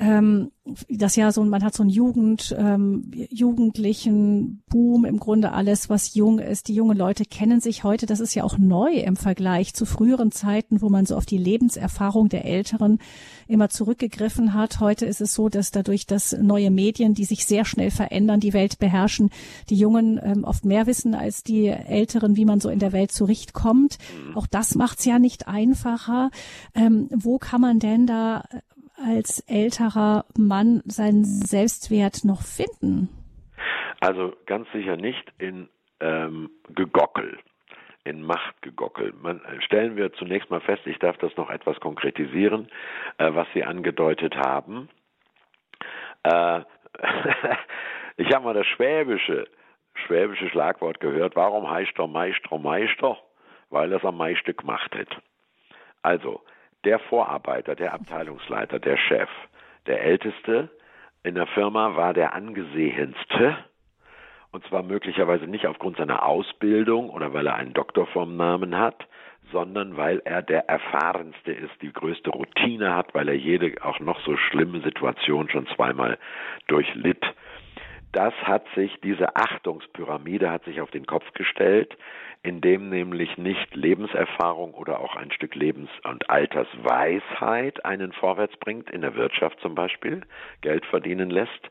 ähm, das ja so, man hat so einen Jugend, ähm, Jugendlichen Boom im Grunde alles, was jung ist. Die jungen Leute kennen sich heute. Das ist ja auch neu im Vergleich zu früheren Zeiten, wo man so auf die Lebenserfahrung der Älteren immer zurückgegriffen hat. Heute ist es so, dass dadurch, dass neue Medien, die sich sehr schnell verändern, die Welt beherrschen, die Jungen ähm, oft mehr wissen als die Älteren, wie man so in der Welt zurechtkommt. Auch das macht's ja nicht einfacher. Ähm, wo kann man denn da als älterer Mann seinen Selbstwert noch finden? Also ganz sicher nicht in ähm, Gegockel, in Machtgegockel. Man, stellen wir zunächst mal fest, ich darf das noch etwas konkretisieren, äh, was Sie angedeutet haben. Äh, <laughs> ich habe mal das schwäbische, schwäbische Schlagwort gehört, warum heißt er Meister Meister? Weil er es am meisten gemacht hat. Also, der Vorarbeiter, der Abteilungsleiter, der Chef, der Älteste in der Firma war der angesehenste, und zwar möglicherweise nicht aufgrund seiner Ausbildung oder weil er einen Doktor vom Namen hat, sondern weil er der erfahrenste ist, die größte Routine hat, weil er jede auch noch so schlimme Situation schon zweimal durchlitt das hat sich, diese Achtungspyramide hat sich auf den Kopf gestellt, indem nämlich nicht Lebenserfahrung oder auch ein Stück Lebens- und Altersweisheit einen vorwärts bringt, in der Wirtschaft zum Beispiel, Geld verdienen lässt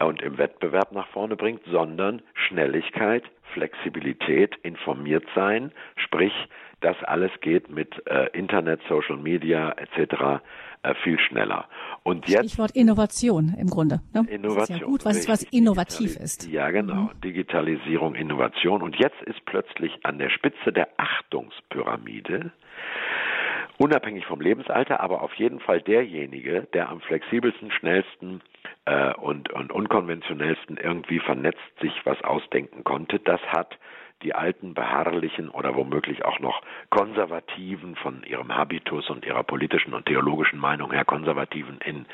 und im Wettbewerb nach vorne bringt, sondern Schnelligkeit, Flexibilität, informiert sein, sprich, das alles geht mit äh, Internet, Social Media etc. Äh, viel schneller. Und jetzt Stichwort Innovation im Grunde. Ne? Innovation. Ja gut, was, was innovativ ist. Ja, genau. Mhm. Digitalisierung, Innovation. Und jetzt ist plötzlich an der Spitze der Achtungspyramide unabhängig vom Lebensalter, aber auf jeden Fall derjenige, der am flexibelsten, schnellsten äh, und, und unkonventionellsten irgendwie vernetzt sich was ausdenken konnte, das hat die alten beharrlichen oder womöglich auch noch konservativen von ihrem Habitus und ihrer politischen und theologischen Meinung her konservativen in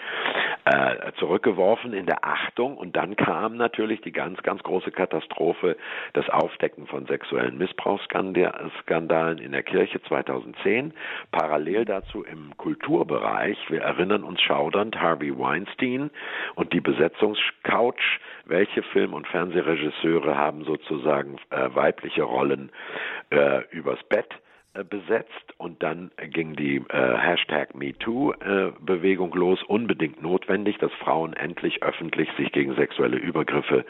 äh, zurückgeworfen in der Achtung. Und dann kam natürlich die ganz ganz große Katastrophe das Aufdecken von sexuellen Missbrauchsskandalen in der Kirche 2010 parallel dazu im Kulturbereich wir erinnern uns schaudernd Harvey Weinstein und die Besetzungscouch welche Film- und Fernsehregisseure haben sozusagen äh, weibliche Rollen äh, übers Bett äh, besetzt und dann ging die äh, Hashtag MeToo-Bewegung äh, los, unbedingt notwendig, dass Frauen endlich öffentlich sich gegen sexuelle Übergriffe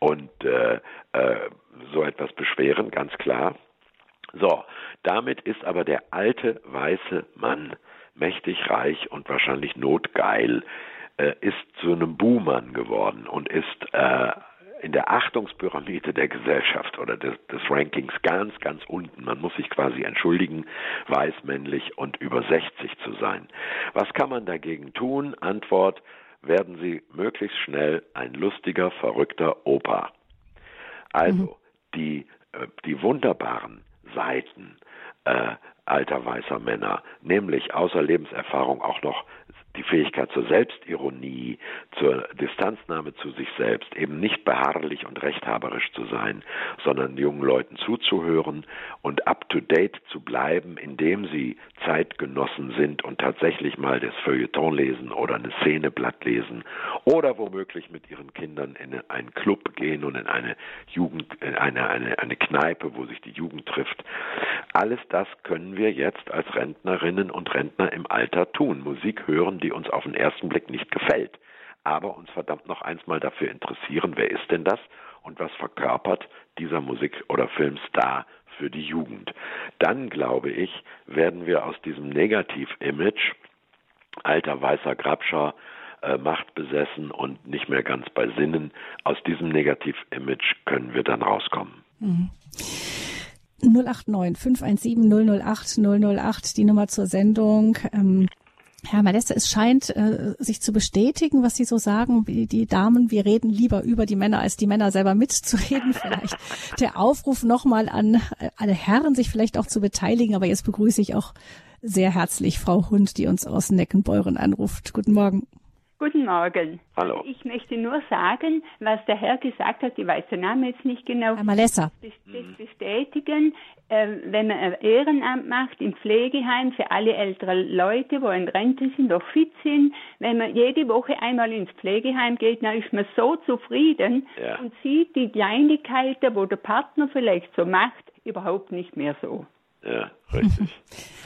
und äh, äh, so etwas beschweren, ganz klar. So, damit ist aber der alte weiße Mann mächtig reich und wahrscheinlich notgeil äh, ist zu einem Buhmann geworden und ist in der Achtungspyramide der Gesellschaft oder des, des, Rankings ganz, ganz unten. Man muss sich quasi entschuldigen, weiß, männlich und über 60 zu sein. Was kann man dagegen tun? Antwort, werden Sie möglichst schnell ein lustiger, verrückter Opa. Also, mhm. die, äh, die wunderbaren Seiten äh, alter weißer Männer, nämlich außer Lebenserfahrung auch noch die Fähigkeit zur Selbstironie, zur Distanznahme zu sich selbst, eben nicht beharrlich und rechthaberisch zu sein, sondern jungen Leuten zuzuhören und up-to-date zu bleiben, indem sie Zeitgenossen sind und tatsächlich mal das Feuilleton lesen oder eine Szeneblatt lesen oder womöglich mit ihren Kindern in einen Club gehen und in eine Jugend, in eine, eine, eine Kneipe, wo sich die Jugend trifft. Alles das können wir jetzt als Rentnerinnen und Rentner im Alter tun. Musik hören, die uns auf den ersten Blick nicht gefällt, aber uns verdammt noch eins mal dafür interessieren, wer ist denn das und was verkörpert dieser Musik- oder Filmstar für die Jugend. Dann, glaube ich, werden wir aus diesem Negativ-Image alter weißer Grabscher äh, machtbesessen und nicht mehr ganz bei Sinnen. Aus diesem Negativ-Image können wir dann rauskommen. Mhm. 089 517 008 008, die Nummer zur Sendung. Ähm Herr Malessa, es scheint äh, sich zu bestätigen, was Sie so sagen, wie die Damen, wir reden lieber über die Männer, als die Männer selber mitzureden. Vielleicht <laughs> der Aufruf nochmal an alle Herren, sich vielleicht auch zu beteiligen. Aber jetzt begrüße ich auch sehr herzlich Frau Hund, die uns aus Neckenbeuren anruft. Guten Morgen. Guten Morgen. Hallo. Ich möchte nur sagen, was der Herr gesagt hat, ich weiß den Namen jetzt nicht genau. Herr Malessa. Das, das bestätigen, äh, wenn man ein Ehrenamt macht im Pflegeheim für alle ältere Leute, wo in Rente sind, noch fit sind, wenn man jede Woche einmal ins Pflegeheim geht, dann ist man so zufrieden ja. und sieht die Kleinigkeiten, wo der Partner vielleicht so macht, überhaupt nicht mehr so. Ja, richtig.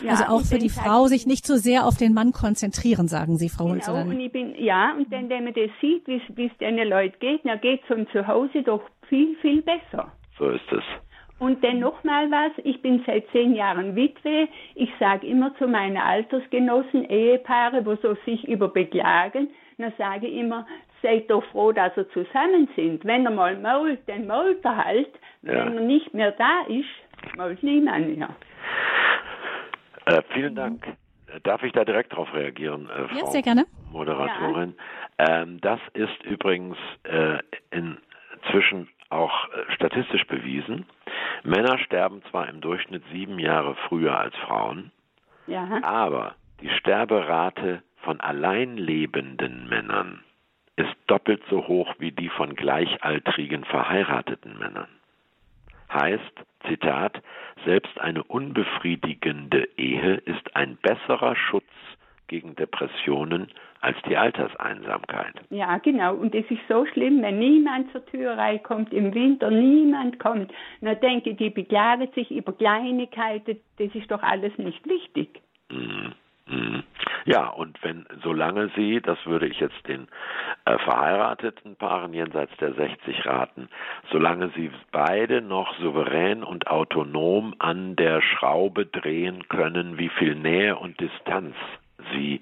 ja, also auch für die Frau sich nicht so sehr auf den Mann konzentrieren, sagen Sie, Frau genau, und ich bin, Ja, und dann, wenn man das sieht, wie es den Leuten geht, dann geht es um zu Hause doch viel, viel besser. So ist es. Und dann nochmal was, ich bin seit zehn Jahren Witwe. Ich sage immer zu meinen Altersgenossen, Ehepaare, wo so sich über beklagen, dann sage ich immer, seid doch froh, dass ihr zusammen sind. Wenn er mal mault, dann mault er halt. Ja. Wenn er nicht mehr da ist, niemand mehr. Äh, vielen Dank. Darf ich da direkt darauf reagieren, äh, Frau ja, sehr gerne. Moderatorin? Ja. Ähm, das ist übrigens äh, inzwischen auch äh, statistisch bewiesen. Männer sterben zwar im Durchschnitt sieben Jahre früher als Frauen, ja. aber die Sterberate von alleinlebenden Männern ist doppelt so hoch wie die von gleichaltrigen verheirateten Männern. Heißt, Zitat, selbst eine unbefriedigende Ehe ist ein besserer Schutz gegen Depressionen als die Alterseinsamkeit. Ja, genau. Und es ist so schlimm, wenn niemand zur Tür reinkommt, im Winter niemand kommt. Na denke, die beklagen sich über Kleinigkeiten, das ist doch alles nicht wichtig. Mhm. Mhm. Ja, und wenn, solange sie, das würde ich jetzt den verheirateten Paaren jenseits der 60 raten, solange sie beide noch souverän und autonom an der Schraube drehen können, wie viel Nähe und Distanz sie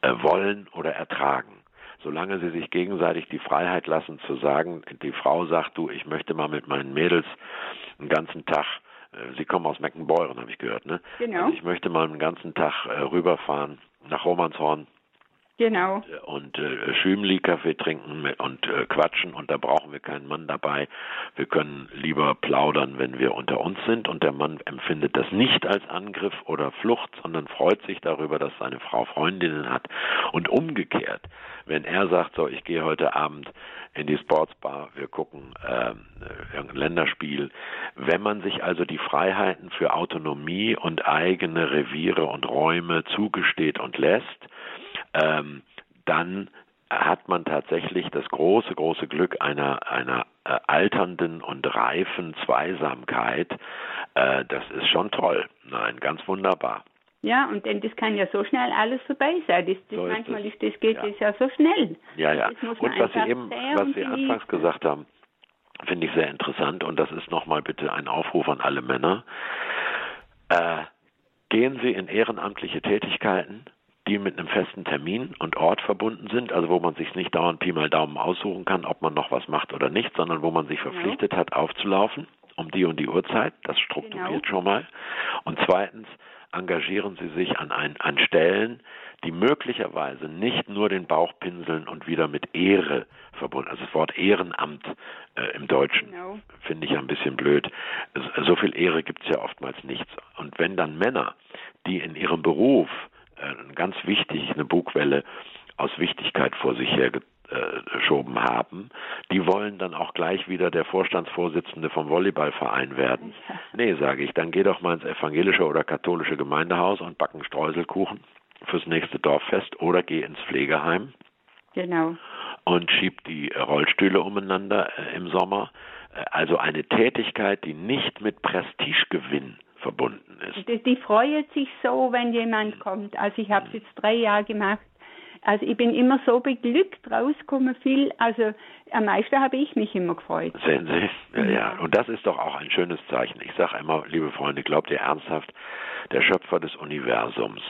äh, wollen oder ertragen. Solange sie sich gegenseitig die Freiheit lassen zu sagen, die Frau sagt, du, ich möchte mal mit meinen Mädels einen ganzen Tag äh, Sie kommen aus Meckenbeuren, habe ich gehört, ne? Genau. Also ich möchte mal einen ganzen Tag äh, rüberfahren nach Romanshorn. Genau. Und äh, Schümli-Kaffee trinken und äh, quatschen und da brauchen wir keinen Mann dabei. Wir können lieber plaudern, wenn wir unter uns sind und der Mann empfindet das nicht als Angriff oder Flucht, sondern freut sich darüber, dass seine Frau Freundinnen hat. Und umgekehrt, wenn er sagt, so, ich gehe heute Abend in die Sportsbar, wir gucken äh, irgendein Länderspiel. Wenn man sich also die Freiheiten für Autonomie und eigene Reviere und Räume zugesteht und lässt, ähm, dann hat man tatsächlich das große, große Glück einer, einer äh, alternden und reifen Zweisamkeit. Äh, das ist schon toll. Nein, ganz wunderbar. Ja, und denn das kann ja so schnell alles vorbei sein. Das, das so manchmal ist das geht ja. das ja so schnell. Ja, ja. Und was Sie eben, was Sie anfangs gesagt haben, finde ich sehr interessant und das ist nochmal bitte ein Aufruf an alle Männer. Äh, gehen Sie in ehrenamtliche Tätigkeiten, die mit einem festen Termin und Ort verbunden sind, also wo man sich nicht dauernd Pi mal Daumen aussuchen kann, ob man noch was macht oder nicht, sondern wo man sich verpflichtet ja. hat, aufzulaufen um die und die Uhrzeit. Das strukturiert genau. schon mal. Und zweitens, engagieren Sie sich an, ein, an Stellen, die möglicherweise nicht nur den Bauch pinseln und wieder mit Ehre verbunden. Also das Wort Ehrenamt äh, im Deutschen genau. finde ich ein bisschen blöd. So viel Ehre gibt es ja oftmals nicht. Und wenn dann Männer, die in ihrem Beruf ganz wichtig eine Bugwelle aus Wichtigkeit vor sich hergeschoben haben, die wollen dann auch gleich wieder der Vorstandsvorsitzende vom Volleyballverein werden. Nee, sage ich, dann geh doch mal ins evangelische oder katholische Gemeindehaus und backen Streuselkuchen fürs nächste Dorffest oder geh ins Pflegeheim. Genau. Und schieb die Rollstühle umeinander äh, im Sommer. Äh, also eine Tätigkeit, die nicht mit Prestigegewinn verbunden ist. Die, die freut sich so, wenn jemand kommt. Also ich habe es jetzt drei Jahre gemacht. Also ich bin immer so beglückt rausgekommen, viel. Also am meisten habe ich mich immer gefreut. Sehen Sie? Ja, ja. Und das ist doch auch ein schönes Zeichen. Ich sage immer, liebe Freunde, glaubt ihr ernsthaft, der Schöpfer des Universums,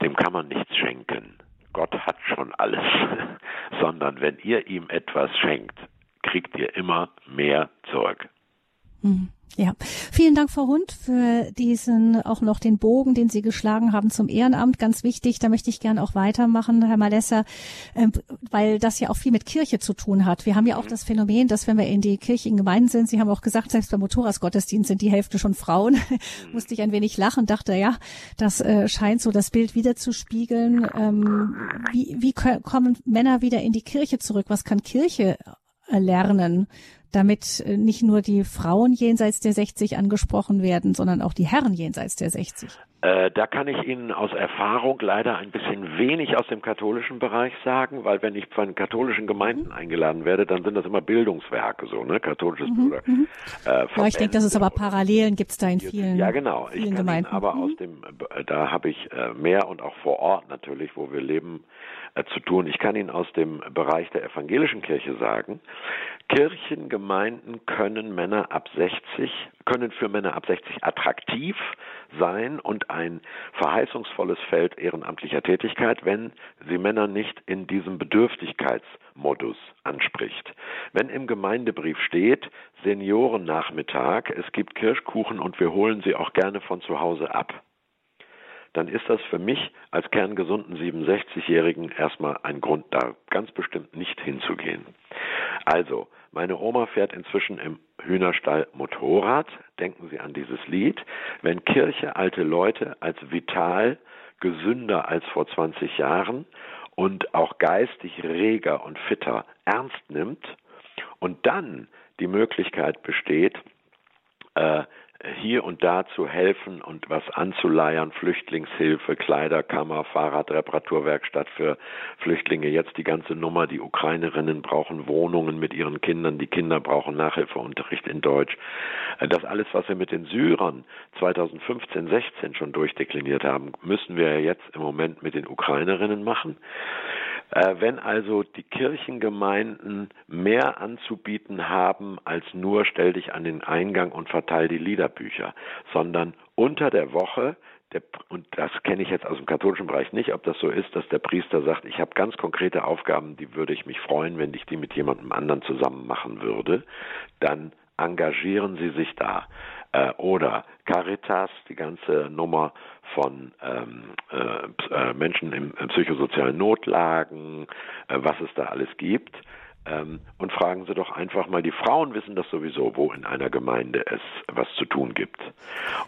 dem kann man nichts schenken. Gott hat schon alles, <laughs> sondern wenn ihr ihm etwas schenkt, kriegt ihr immer mehr zurück. Mhm. Ja, vielen Dank, Frau Hund, für diesen auch noch den Bogen, den Sie geschlagen haben zum Ehrenamt. Ganz wichtig, da möchte ich gerne auch weitermachen, Herr Malesser, äh, weil das ja auch viel mit Kirche zu tun hat. Wir haben ja auch das Phänomen, dass wenn wir in die kirchlichen Gemeinden sind, Sie haben auch gesagt, selbst beim Motorradsgottesdienst sind die Hälfte schon Frauen. Musste ich ein wenig lachen, dachte, ja, das äh, scheint so das Bild wieder zu spiegeln. Ähm, wie, wie kommen Männer wieder in die Kirche zurück? Was kann Kirche lernen? Damit äh, nicht nur die Frauen jenseits der 60 angesprochen werden, sondern auch die Herren jenseits der 60? Äh, da kann ich Ihnen aus Erfahrung leider ein bisschen wenig aus dem katholischen Bereich sagen, weil wenn ich von katholischen Gemeinden mhm. eingeladen werde, dann sind das immer Bildungswerke, so, ne, katholisches mhm. Bruder. Mhm. Äh, ja, ich denke, dass es aber Parallelen gibt es da in vielen, ja, genau. vielen ich Gemeinden. aber aus mhm. dem, äh, da habe ich äh, mehr und auch vor Ort natürlich, wo wir leben, zu tun. Ich kann Ihnen aus dem Bereich der evangelischen Kirche sagen, Kirchengemeinden können Männer ab 60, können für Männer ab 60 attraktiv sein und ein verheißungsvolles Feld ehrenamtlicher Tätigkeit, wenn sie Männer nicht in diesem Bedürftigkeitsmodus anspricht. Wenn im Gemeindebrief steht, Seniorennachmittag, es gibt Kirschkuchen und wir holen sie auch gerne von zu Hause ab, dann ist das für mich als kerngesunden 67-Jährigen erstmal ein Grund, da ganz bestimmt nicht hinzugehen. Also, meine Oma fährt inzwischen im Hühnerstall Motorrad. Denken Sie an dieses Lied. Wenn Kirche alte Leute als vital, gesünder als vor 20 Jahren und auch geistig reger und fitter ernst nimmt und dann die Möglichkeit besteht, äh, hier und da zu helfen und was anzuleiern, Flüchtlingshilfe, Kleiderkammer, Fahrradreparaturwerkstatt für Flüchtlinge, jetzt die ganze Nummer, die Ukrainerinnen brauchen Wohnungen mit ihren Kindern, die Kinder brauchen Nachhilfeunterricht in Deutsch. Äh, das alles, was wir mit den Syrern 2015, 16 schon durchdekliniert haben, müssen wir jetzt im Moment mit den Ukrainerinnen machen. Äh, wenn also die Kirchengemeinden mehr anzubieten haben als nur stell dich an den Eingang und verteil die Liederbücher, sondern unter der Woche der, und das kenne ich jetzt aus dem katholischen Bereich nicht, ob das so ist, dass der Priester sagt, ich habe ganz konkrete Aufgaben, die würde ich mich freuen, wenn ich die mit jemandem anderen zusammen machen würde, dann engagieren Sie sich da. Äh, oder Caritas, die ganze Nummer von ähm, äh, äh Menschen in, in, psychosozialen Notlagen, äh, was es da alles gibt. Ähm, und fragen Sie doch einfach mal, die Frauen wissen das sowieso, wo in einer Gemeinde es was zu tun gibt.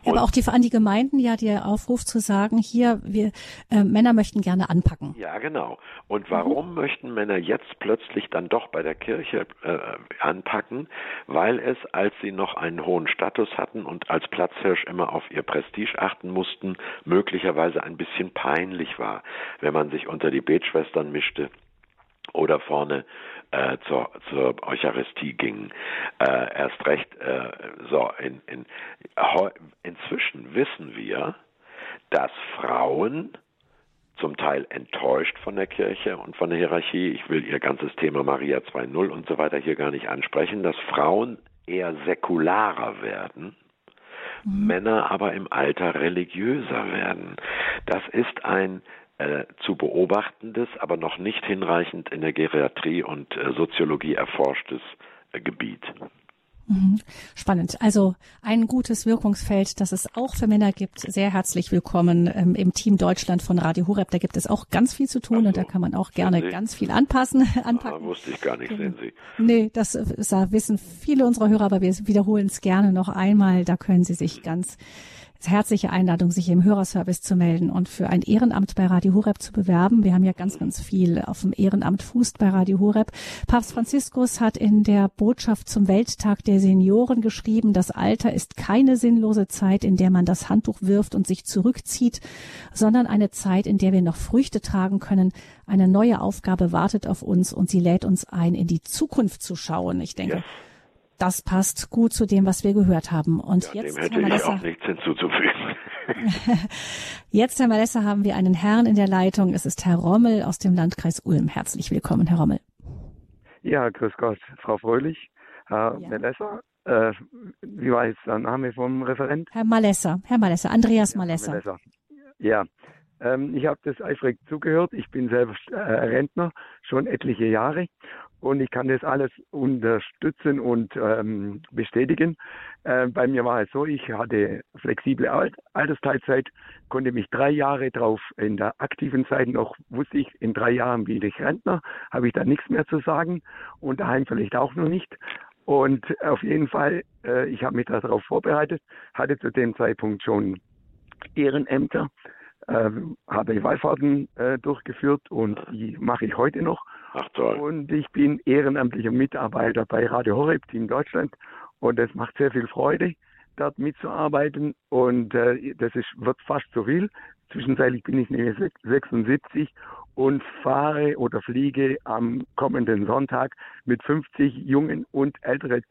Und Aber auch die, an die Gemeinden ja der Aufruf zu sagen, hier, wir äh, Männer möchten gerne anpacken. Ja, genau. Und warum mhm. möchten Männer jetzt plötzlich dann doch bei der Kirche äh, anpacken? Weil es, als sie noch einen hohen Status hatten und als Platzhirsch immer auf ihr Prestige achten mussten, möglicherweise ein bisschen peinlich war, wenn man sich unter die Betschwestern mischte oder vorne äh, zur, zur Eucharistie gingen. Äh, erst recht, äh, so, in, in, inzwischen wissen wir, dass Frauen zum Teil enttäuscht von der Kirche und von der Hierarchie. Ich will ihr ganzes Thema Maria 2.0 und so weiter hier gar nicht ansprechen, dass Frauen eher säkularer werden, mhm. Männer aber im Alter religiöser werden. Das ist ein äh, zu beobachtendes, aber noch nicht hinreichend in der Geriatrie und äh, Soziologie erforschtes äh, Gebiet. Mhm. Spannend. Also ein gutes Wirkungsfeld, das es auch für Männer gibt. Sehr herzlich willkommen ähm, im Team Deutschland von Radio Horeb. Da gibt es auch ganz viel zu tun so. und da kann man auch gerne ganz viel anpassen, <laughs> anpacken. Ah, wusste ich gar nicht, sehen Sie. Nee, das, das wissen viele unserer Hörer, aber wir wiederholen es gerne noch einmal. Da können Sie sich ganz herzliche Einladung, sich im Hörerservice zu melden und für ein Ehrenamt bei Radio Horeb zu bewerben. Wir haben ja ganz, ganz viel auf dem Ehrenamt fußt bei Radio Horeb. Papst Franziskus hat in der Botschaft zum Welttag der Senioren geschrieben, das Alter ist keine sinnlose Zeit, in der man das Handtuch wirft und sich zurückzieht, sondern eine Zeit, in der wir noch Früchte tragen können. Eine neue Aufgabe wartet auf uns und sie lädt uns ein, in die Zukunft zu schauen. Ich denke, ja das passt gut zu dem, was wir gehört haben. Und ja, jetzt, dem hätte ich auch nichts hinzuzufügen. <laughs> jetzt, Herr Malessa, haben wir einen Herrn in der Leitung. Es ist Herr Rommel aus dem Landkreis Ulm. Herzlich willkommen, Herr Rommel. Ja, grüß Gott, Frau Fröhlich. Herr ja. Malessa, äh, wie war jetzt der Name vom Referent? Herr Malessa, Herr Malessa, Andreas ja, Malessa. Malessa. Ja, ähm, ich habe das eifrig zugehört. Ich bin selbst äh, Rentner, schon etliche Jahre und ich kann das alles unterstützen und ähm, bestätigen. Äh, bei mir war es so, ich hatte flexible Altersteilzeit, konnte mich drei Jahre drauf in der aktiven Zeit noch, wusste ich, in drei Jahren bin ich Rentner, habe ich da nichts mehr zu sagen und daheim vielleicht auch noch nicht. Und auf jeden Fall, äh, ich habe mich darauf vorbereitet, hatte zu dem Zeitpunkt schon Ehrenämter, äh, habe Wallfahrten äh, durchgeführt und die mache ich heute noch. Ach toll. Und ich bin ehrenamtlicher Mitarbeiter bei Radio Horeb Team Deutschland und es macht sehr viel Freude, dort mitzuarbeiten und äh, das ist, wird fast zu viel. Zwischenzeitlich bin ich nämlich 76 und fahre oder fliege am kommenden Sonntag mit 50 jungen und älteren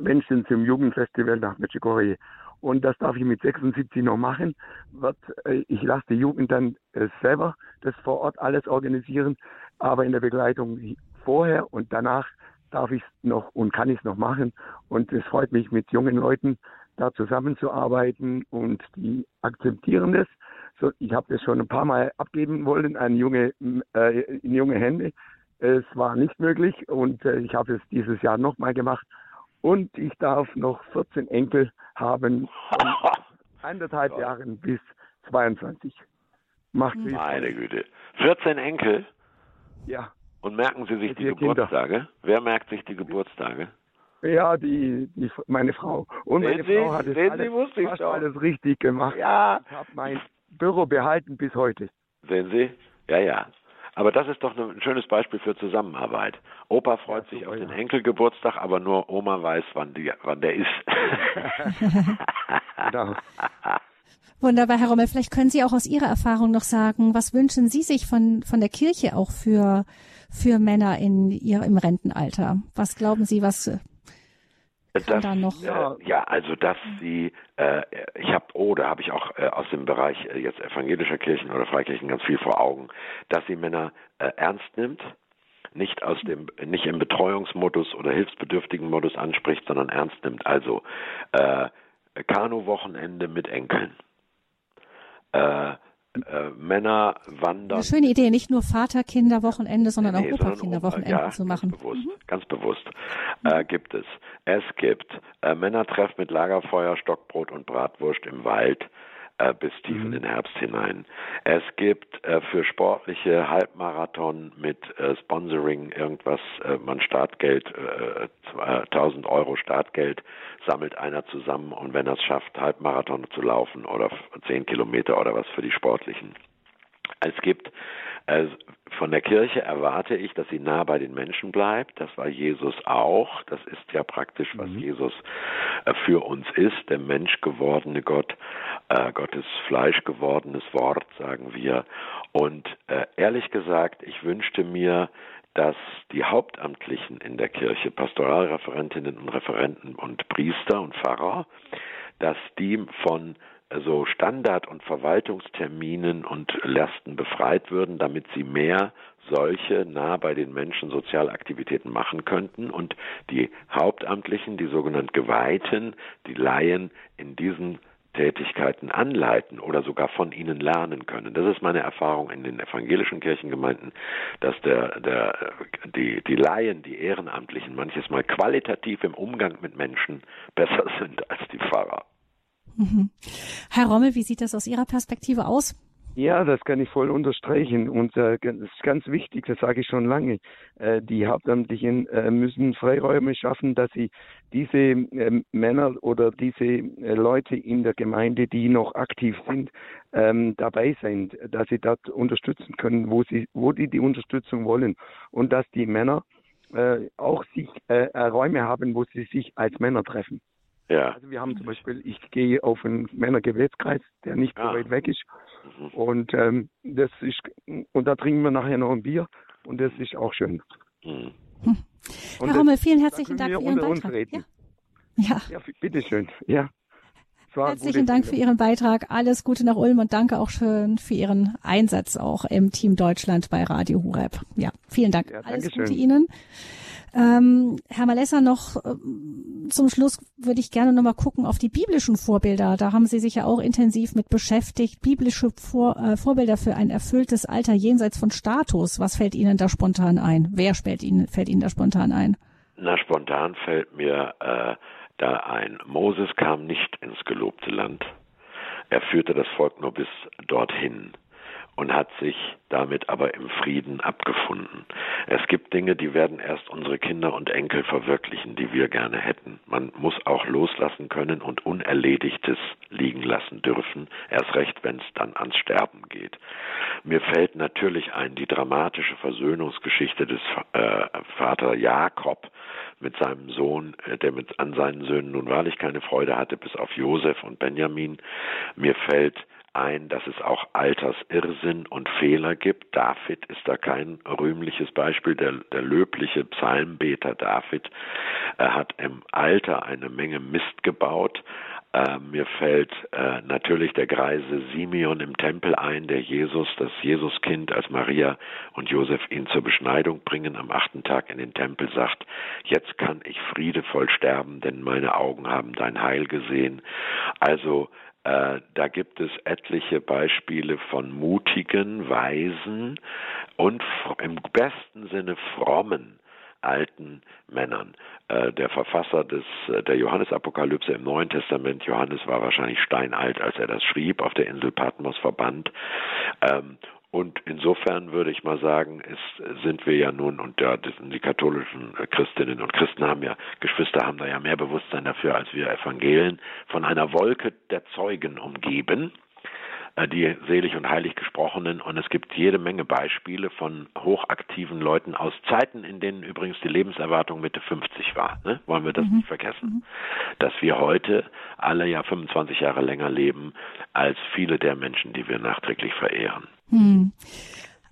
Menschen zum Jugendfestival nach Medjugorje. Und das darf ich mit 76 noch machen. Wird, äh, ich lasse die Jugend dann äh, selber das vor Ort alles organisieren aber in der Begleitung vorher und danach darf ich es noch und kann ich es noch machen. Und es freut mich, mit jungen Leuten da zusammenzuarbeiten und die akzeptieren das. So, ich habe das schon ein paar Mal abgeben wollen an junge, äh, in junge Hände. Es war nicht möglich und äh, ich habe es dieses Jahr nochmal gemacht. Und ich darf noch 14 Enkel haben, von <laughs> anderthalb Jahren bis 22. Macht Meine Güte. 14 Enkel? Ja. Und merken Sie sich die Geburtstage? Kinder. Wer merkt sich die Geburtstage? Ja, die, die meine Frau. Und meine Sie, Frau hat es alles, fast alles richtig gemacht. Ja. Ich habe mein Büro behalten bis heute. Sehen Sie? Ja, ja. Aber das ist doch ein schönes Beispiel für Zusammenarbeit. Opa freut ja, sich auf den Enkelgeburtstag, aber nur Oma weiß, wann, die, wann der ist. <laughs> genau. Wunderbar, Herr Rommel. Vielleicht können Sie auch aus Ihrer Erfahrung noch sagen, was wünschen Sie sich von, von der Kirche auch für, für Männer in ihr, im Rentenalter? Was glauben Sie, was das? Äh, ja, also dass sie, äh, ich habe, oh, da habe ich auch äh, aus dem Bereich äh, jetzt evangelischer Kirchen oder Freikirchen ganz viel vor Augen, dass sie Männer äh, ernst nimmt, nicht aus dem, nicht im Betreuungsmodus oder hilfsbedürftigen Modus anspricht, sondern ernst nimmt. Also äh, Kanu-Wochenende mit Enkeln äh, Männer wandern. Eine schöne Idee, nicht nur Vaterkinderwochenende, sondern nee, auch Opa-Kinderwochenende ja, zu machen. Ganz bewusst, mhm. ganz bewusst äh, gibt es. Es gibt äh, Männertreff mit Lagerfeuer, Stockbrot und Bratwurst im Wald äh, bis tief mhm. in den Herbst hinein. Es gibt äh, für sportliche Halbmarathon mit äh, Sponsoring irgendwas, äh, man Startgeld, äh, 1000 Euro Startgeld sammelt einer zusammen und wenn er es schafft, Halbmarathon zu laufen oder 10 Kilometer oder was für die Sportlichen. Es gibt äh, von der Kirche erwarte ich, dass sie nah bei den Menschen bleibt. Das war Jesus auch. Das ist ja praktisch, was mhm. Jesus äh, für uns ist, der Mensch gewordene Gott, äh, Gottes Fleisch gewordenes Wort, sagen wir. Und äh, ehrlich gesagt, ich wünschte mir, dass die Hauptamtlichen in der Kirche, Pastoralreferentinnen und Referenten und Priester und Pfarrer, dass die von so Standard- und Verwaltungsterminen und Lasten befreit würden, damit sie mehr solche nah bei den Menschen Sozialaktivitäten machen könnten und die Hauptamtlichen, die sogenannten Geweihten, die Laien in diesen Tätigkeiten anleiten oder sogar von ihnen lernen können. Das ist meine Erfahrung in den evangelischen Kirchengemeinden, dass der, der, die, die Laien, die Ehrenamtlichen manches Mal qualitativ im Umgang mit Menschen besser <laughs> sind als die Pfarrer. Mhm. Herr Rommel, wie sieht das aus Ihrer Perspektive aus? Ja, das kann ich voll unterstreichen. Und äh, das ist ganz wichtig, das sage ich schon lange. Äh, die Hauptamtlichen äh, müssen Freiräume schaffen, dass sie diese äh, Männer oder diese äh, Leute in der Gemeinde, die noch aktiv sind, ähm, dabei sind, dass sie dort unterstützen können, wo sie, wo die die Unterstützung wollen. Und dass die Männer äh, auch sich äh, Räume haben, wo sie sich als Männer treffen. Ja. Also wir haben zum Beispiel, ich gehe auf einen Männergebetskreis, der nicht so ah. weit weg ist. Mhm. Und ähm, das ist und da trinken wir nachher noch ein Bier und das ist auch schön. Mhm. Herr Rommel, vielen herzlichen Dank für Ihren Beitrag. Ja. ja. Ja, bitteschön. Ja. Herzlichen Dank für Ihren Beitrag. Alles Gute nach Ulm und danke auch schön für Ihren Einsatz auch im Team Deutschland bei Radio Hureb. Ja, vielen Dank. Ja, Alles Gute Ihnen. Ähm, Herr Malessa, noch äh, zum Schluss würde ich gerne nochmal gucken auf die biblischen Vorbilder. Da haben Sie sich ja auch intensiv mit beschäftigt. Biblische Vor äh, Vorbilder für ein erfülltes Alter jenseits von Status. Was fällt Ihnen da spontan ein? Wer fällt Ihnen, fällt Ihnen da spontan ein? Na, spontan fällt mir äh, da ein. Moses kam nicht ins gelobte Land. Er führte das Volk nur bis dorthin und hat sich damit aber im Frieden abgefunden. Es gibt Dinge, die werden erst unsere Kinder und Enkel verwirklichen, die wir gerne hätten. Man muss auch loslassen können und Unerledigtes liegen lassen dürfen, erst recht, wenn es dann ans Sterben geht. Mir fällt natürlich ein die dramatische Versöhnungsgeschichte des äh, Vater Jakob mit seinem Sohn, äh, der mit an seinen Söhnen nun wahrlich keine Freude hatte, bis auf Josef und Benjamin. Mir fällt ein, dass es auch Altersirrsinn und Fehler gibt. David ist da kein rühmliches Beispiel. Der, der löbliche Psalmbeter David äh, hat im Alter eine Menge Mist gebaut. Äh, mir fällt äh, natürlich der Greise Simeon im Tempel ein, der Jesus, das Jesuskind, als Maria und Josef ihn zur Beschneidung bringen, am achten Tag in den Tempel sagt, jetzt kann ich friedevoll sterben, denn meine Augen haben dein Heil gesehen. Also äh, da gibt es etliche Beispiele von mutigen, weisen und im besten Sinne frommen alten Männern. Äh, der Verfasser des äh, der Johannesapokalypse im Neuen Testament, Johannes war wahrscheinlich steinalt, als er das schrieb, auf der Insel Patmos verbannt. Ähm, und insofern würde ich mal sagen, ist, sind wir ja nun, und ja, die katholischen Christinnen und Christen haben ja, Geschwister haben da ja mehr Bewusstsein dafür als wir Evangelen, von einer Wolke der Zeugen umgeben, äh, die selig und heilig gesprochenen. Und es gibt jede Menge Beispiele von hochaktiven Leuten aus Zeiten, in denen übrigens die Lebenserwartung Mitte 50 war. Ne? Wollen wir das mhm. nicht vergessen? Mhm. Dass wir heute alle ja 25 Jahre länger leben als viele der Menschen, die wir nachträglich verehren. Hm.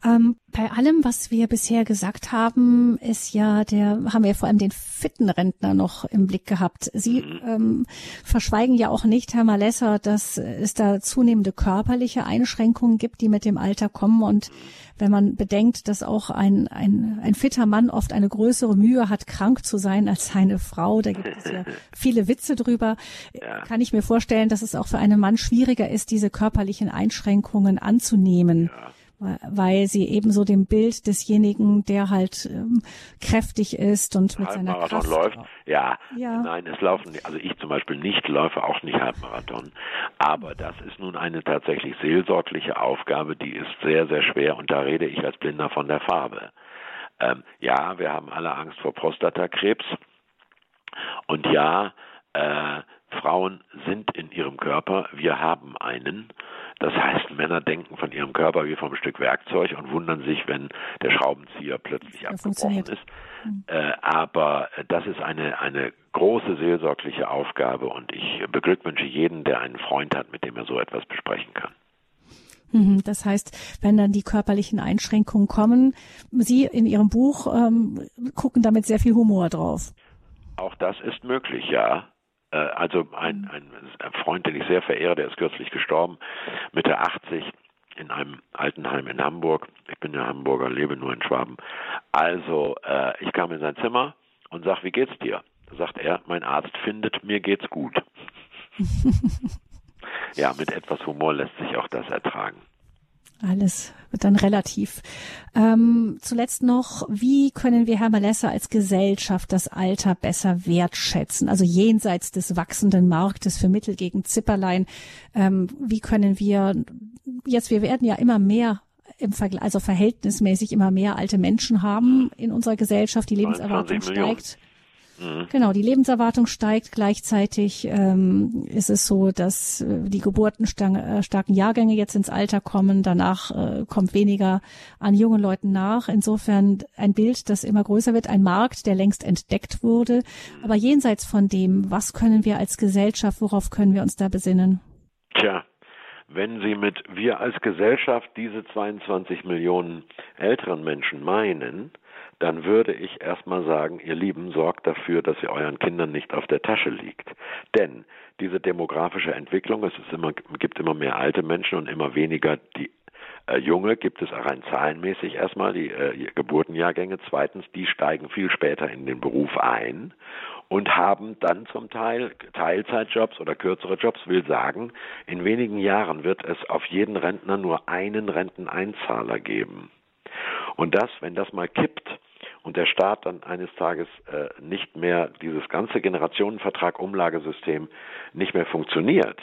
Ähm, bei allem, was wir bisher gesagt haben, ist ja der, haben wir vor allem den fitten Rentner noch im Blick gehabt. Sie mhm. ähm, verschweigen ja auch nicht, Herr Malesser, dass es da zunehmende körperliche Einschränkungen gibt, die mit dem Alter kommen. Und wenn man bedenkt, dass auch ein, ein, ein fitter Mann oft eine größere Mühe hat, krank zu sein als seine Frau, da gibt es ja <laughs> viele Witze drüber, ja. kann ich mir vorstellen, dass es auch für einen Mann schwieriger ist, diese körperlichen Einschränkungen anzunehmen. Ja weil sie ebenso dem Bild desjenigen, der halt ähm, kräftig ist und mit seiner Kraft läuft. Ja, ja, nein, es laufen, also ich zum Beispiel nicht läufe auch nicht Halbmarathon, aber das ist nun eine tatsächlich seelsorgliche Aufgabe, die ist sehr, sehr schwer und da rede ich als Blinder von der Farbe. Ähm, ja, wir haben alle Angst vor Prostatakrebs und ja, äh, Frauen sind in ihrem Körper, wir haben einen. Das heißt, Männer denken von ihrem Körper wie vom Stück Werkzeug und wundern sich, wenn der Schraubenzieher plötzlich abgebrochen ist. Mhm. Äh, aber das ist eine, eine große seelsorgliche Aufgabe und ich beglückwünsche jeden, der einen Freund hat, mit dem er so etwas besprechen kann. Mhm, das heißt, wenn dann die körperlichen Einschränkungen kommen, Sie in Ihrem Buch ähm, gucken damit sehr viel Humor drauf. Auch das ist möglich, ja. Äh, also ein, ein, Freund, den ich sehr verehre, der ist kürzlich gestorben, Mitte 80 in einem Altenheim in Hamburg. Ich bin ja Hamburger, lebe nur in Schwaben. Also äh, ich kam in sein Zimmer und sag, wie geht's dir? Da sagt er, mein Arzt findet, mir geht's gut. <laughs> ja, mit etwas Humor lässt sich auch das ertragen. Alles wird dann relativ. Ähm, zuletzt noch, wie können wir, Herr Malessa, als Gesellschaft das Alter besser wertschätzen? Also jenseits des wachsenden Marktes für Mittel gegen Zipperlein. Ähm, wie können wir jetzt, wir werden ja immer mehr im Vergleich, also verhältnismäßig immer mehr alte Menschen haben in unserer Gesellschaft. Die Lebenserwartung steigt. Mhm. Genau, die Lebenserwartung steigt. Gleichzeitig ähm, ist es so, dass äh, die geburtenstarken Jahrgänge jetzt ins Alter kommen. Danach äh, kommt weniger an jungen Leuten nach. Insofern ein Bild, das immer größer wird, ein Markt, der längst entdeckt wurde. Aber jenseits von dem, was können wir als Gesellschaft, worauf können wir uns da besinnen? Tja, wenn Sie mit wir als Gesellschaft diese 22 Millionen älteren Menschen meinen, dann würde ich erstmal sagen, ihr Lieben, sorgt dafür, dass sie euren Kindern nicht auf der Tasche liegt. Denn diese demografische Entwicklung, es immer, gibt immer mehr alte Menschen und immer weniger die äh, Junge gibt es rein zahlenmäßig erstmal die äh, Geburtenjahrgänge. Zweitens, die steigen viel später in den Beruf ein und haben dann zum Teil Teilzeitjobs oder kürzere Jobs, will sagen, in wenigen Jahren wird es auf jeden Rentner nur einen Renteneinzahler geben. Und das, wenn das mal kippt und der Staat dann eines Tages äh, nicht mehr dieses ganze Generationenvertrag-Umlagesystem nicht mehr funktioniert,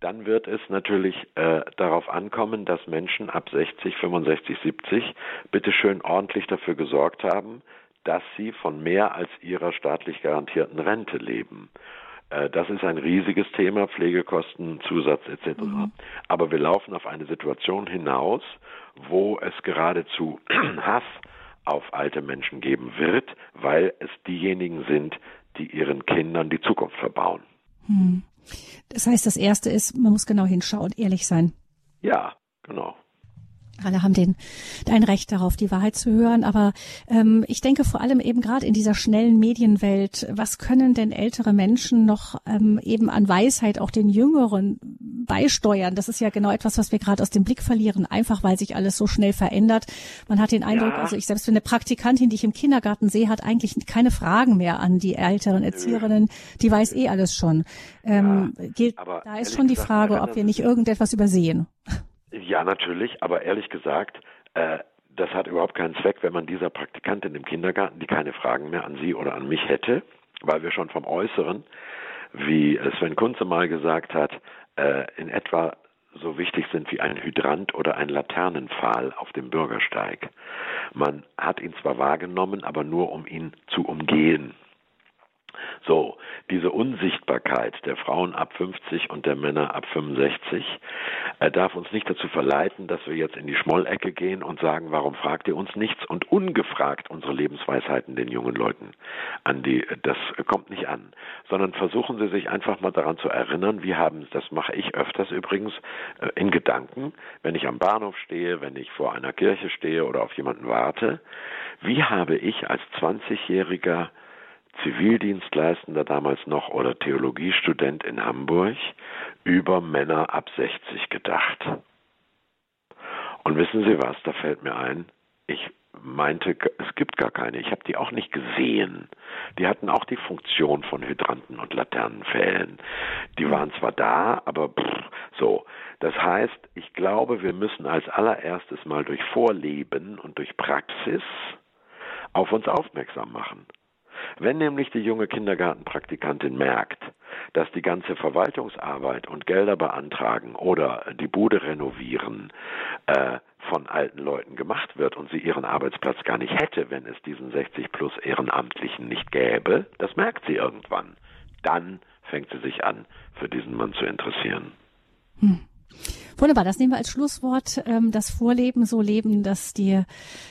dann wird es natürlich äh, darauf ankommen, dass Menschen ab 60, 65, 70 bitteschön ordentlich dafür gesorgt haben, dass sie von mehr als ihrer staatlich garantierten Rente leben. Äh, das ist ein riesiges Thema, Pflegekosten, Zusatz etc. Mhm. Aber wir laufen auf eine Situation hinaus, wo es geradezu <clears throat> Hass auf alte Menschen geben wird, weil es diejenigen sind, die ihren Kindern die Zukunft verbauen. Hm. Das heißt, das Erste ist, man muss genau hinschauen, ehrlich sein. Ja, genau. Alle haben den ein Recht darauf, die Wahrheit zu hören. Aber ähm, ich denke vor allem eben gerade in dieser schnellen Medienwelt, was können denn ältere Menschen noch ähm, eben an Weisheit auch den Jüngeren beisteuern? Das ist ja genau etwas, was wir gerade aus dem Blick verlieren, einfach weil sich alles so schnell verändert. Man hat den Eindruck, ja. also ich selbst eine Praktikantin, die ich im Kindergarten sehe, hat eigentlich keine Fragen mehr an die älteren Erzieherinnen. Die weiß eh alles schon. Ähm, ja, gilt, da ist schon die Frage, ob wir nicht irgendetwas übersehen. Ja, natürlich, aber ehrlich gesagt, äh, das hat überhaupt keinen Zweck, wenn man dieser Praktikantin im Kindergarten, die keine Fragen mehr an Sie oder an mich hätte, weil wir schon vom Äußeren, wie Sven Kunze mal gesagt hat, äh, in etwa so wichtig sind wie ein Hydrant oder ein Laternenpfahl auf dem Bürgersteig. Man hat ihn zwar wahrgenommen, aber nur um ihn zu umgehen. So, diese Unsichtbarkeit der Frauen ab 50 und der Männer ab 65 äh, darf uns nicht dazu verleiten, dass wir jetzt in die Schmollecke gehen und sagen, warum fragt ihr uns nichts? Und ungefragt unsere Lebensweisheiten den jungen Leuten an die, das kommt nicht an, sondern versuchen Sie sich einfach mal daran zu erinnern, wir haben, das mache ich öfters übrigens, äh, in Gedanken, wenn ich am Bahnhof stehe, wenn ich vor einer Kirche stehe oder auf jemanden warte, wie habe ich als 20-jähriger Zivildienstleistender damals noch oder Theologiestudent in Hamburg über Männer ab 60 gedacht. Und wissen Sie was, da fällt mir ein, ich meinte, es gibt gar keine. Ich habe die auch nicht gesehen. Die hatten auch die Funktion von Hydranten und Laternenpfählen. Die waren zwar da, aber pff, so. Das heißt, ich glaube, wir müssen als allererstes mal durch Vorleben und durch Praxis auf uns aufmerksam machen. Wenn nämlich die junge Kindergartenpraktikantin merkt, dass die ganze Verwaltungsarbeit und Gelder beantragen oder die Bude renovieren äh, von alten Leuten gemacht wird und sie ihren Arbeitsplatz gar nicht hätte, wenn es diesen 60 plus Ehrenamtlichen nicht gäbe, das merkt sie irgendwann. Dann fängt sie sich an, für diesen Mann zu interessieren. Hm. Wunderbar, das nehmen wir als Schlusswort. Ähm, das Vorleben, so leben, dass die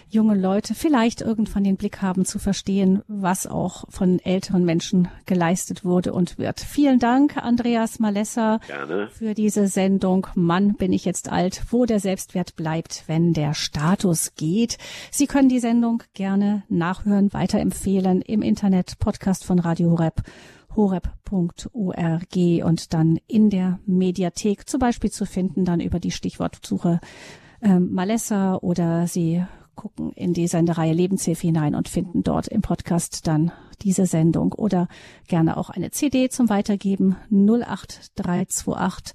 jungen Leute vielleicht irgendwann den Blick haben zu verstehen, was auch von älteren Menschen geleistet wurde und wird. Vielen Dank, Andreas Malessa, Gerne. für diese Sendung. Mann, bin ich jetzt alt, wo der Selbstwert bleibt, wenn der Status geht. Sie können die Sendung gerne nachhören, weiterempfehlen im Internet, Podcast von Radio Horeb horeb.org und dann in der Mediathek zum Beispiel zu finden, dann über die Stichwortsuche äh, Malessa oder Sie gucken in die Sendereihe Lebenshilfe hinein und finden dort im Podcast dann diese Sendung oder gerne auch eine CD zum Weitergeben. 08328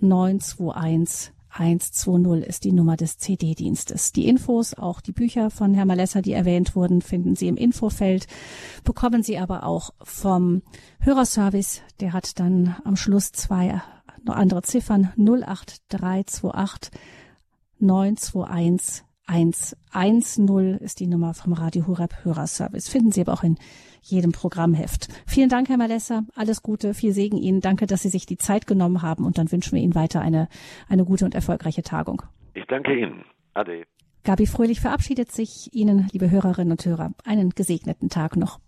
921 120 ist die Nummer des CD-Dienstes. Die Infos, auch die Bücher von Herrn Malessa, die erwähnt wurden, finden Sie im Infofeld, bekommen Sie aber auch vom Hörerservice. Der hat dann am Schluss zwei andere Ziffern 08328 921 110 ist die Nummer vom Radio Horeb Hörerservice. Finden Sie aber auch in jedem Programmheft. Vielen Dank, Herr Malessa. Alles Gute, viel Segen Ihnen. Danke, dass Sie sich die Zeit genommen haben und dann wünschen wir Ihnen weiter eine, eine gute und erfolgreiche Tagung. Ich danke Ihnen. Ade. Gabi Fröhlich verabschiedet sich Ihnen, liebe Hörerinnen und Hörer, einen gesegneten Tag noch.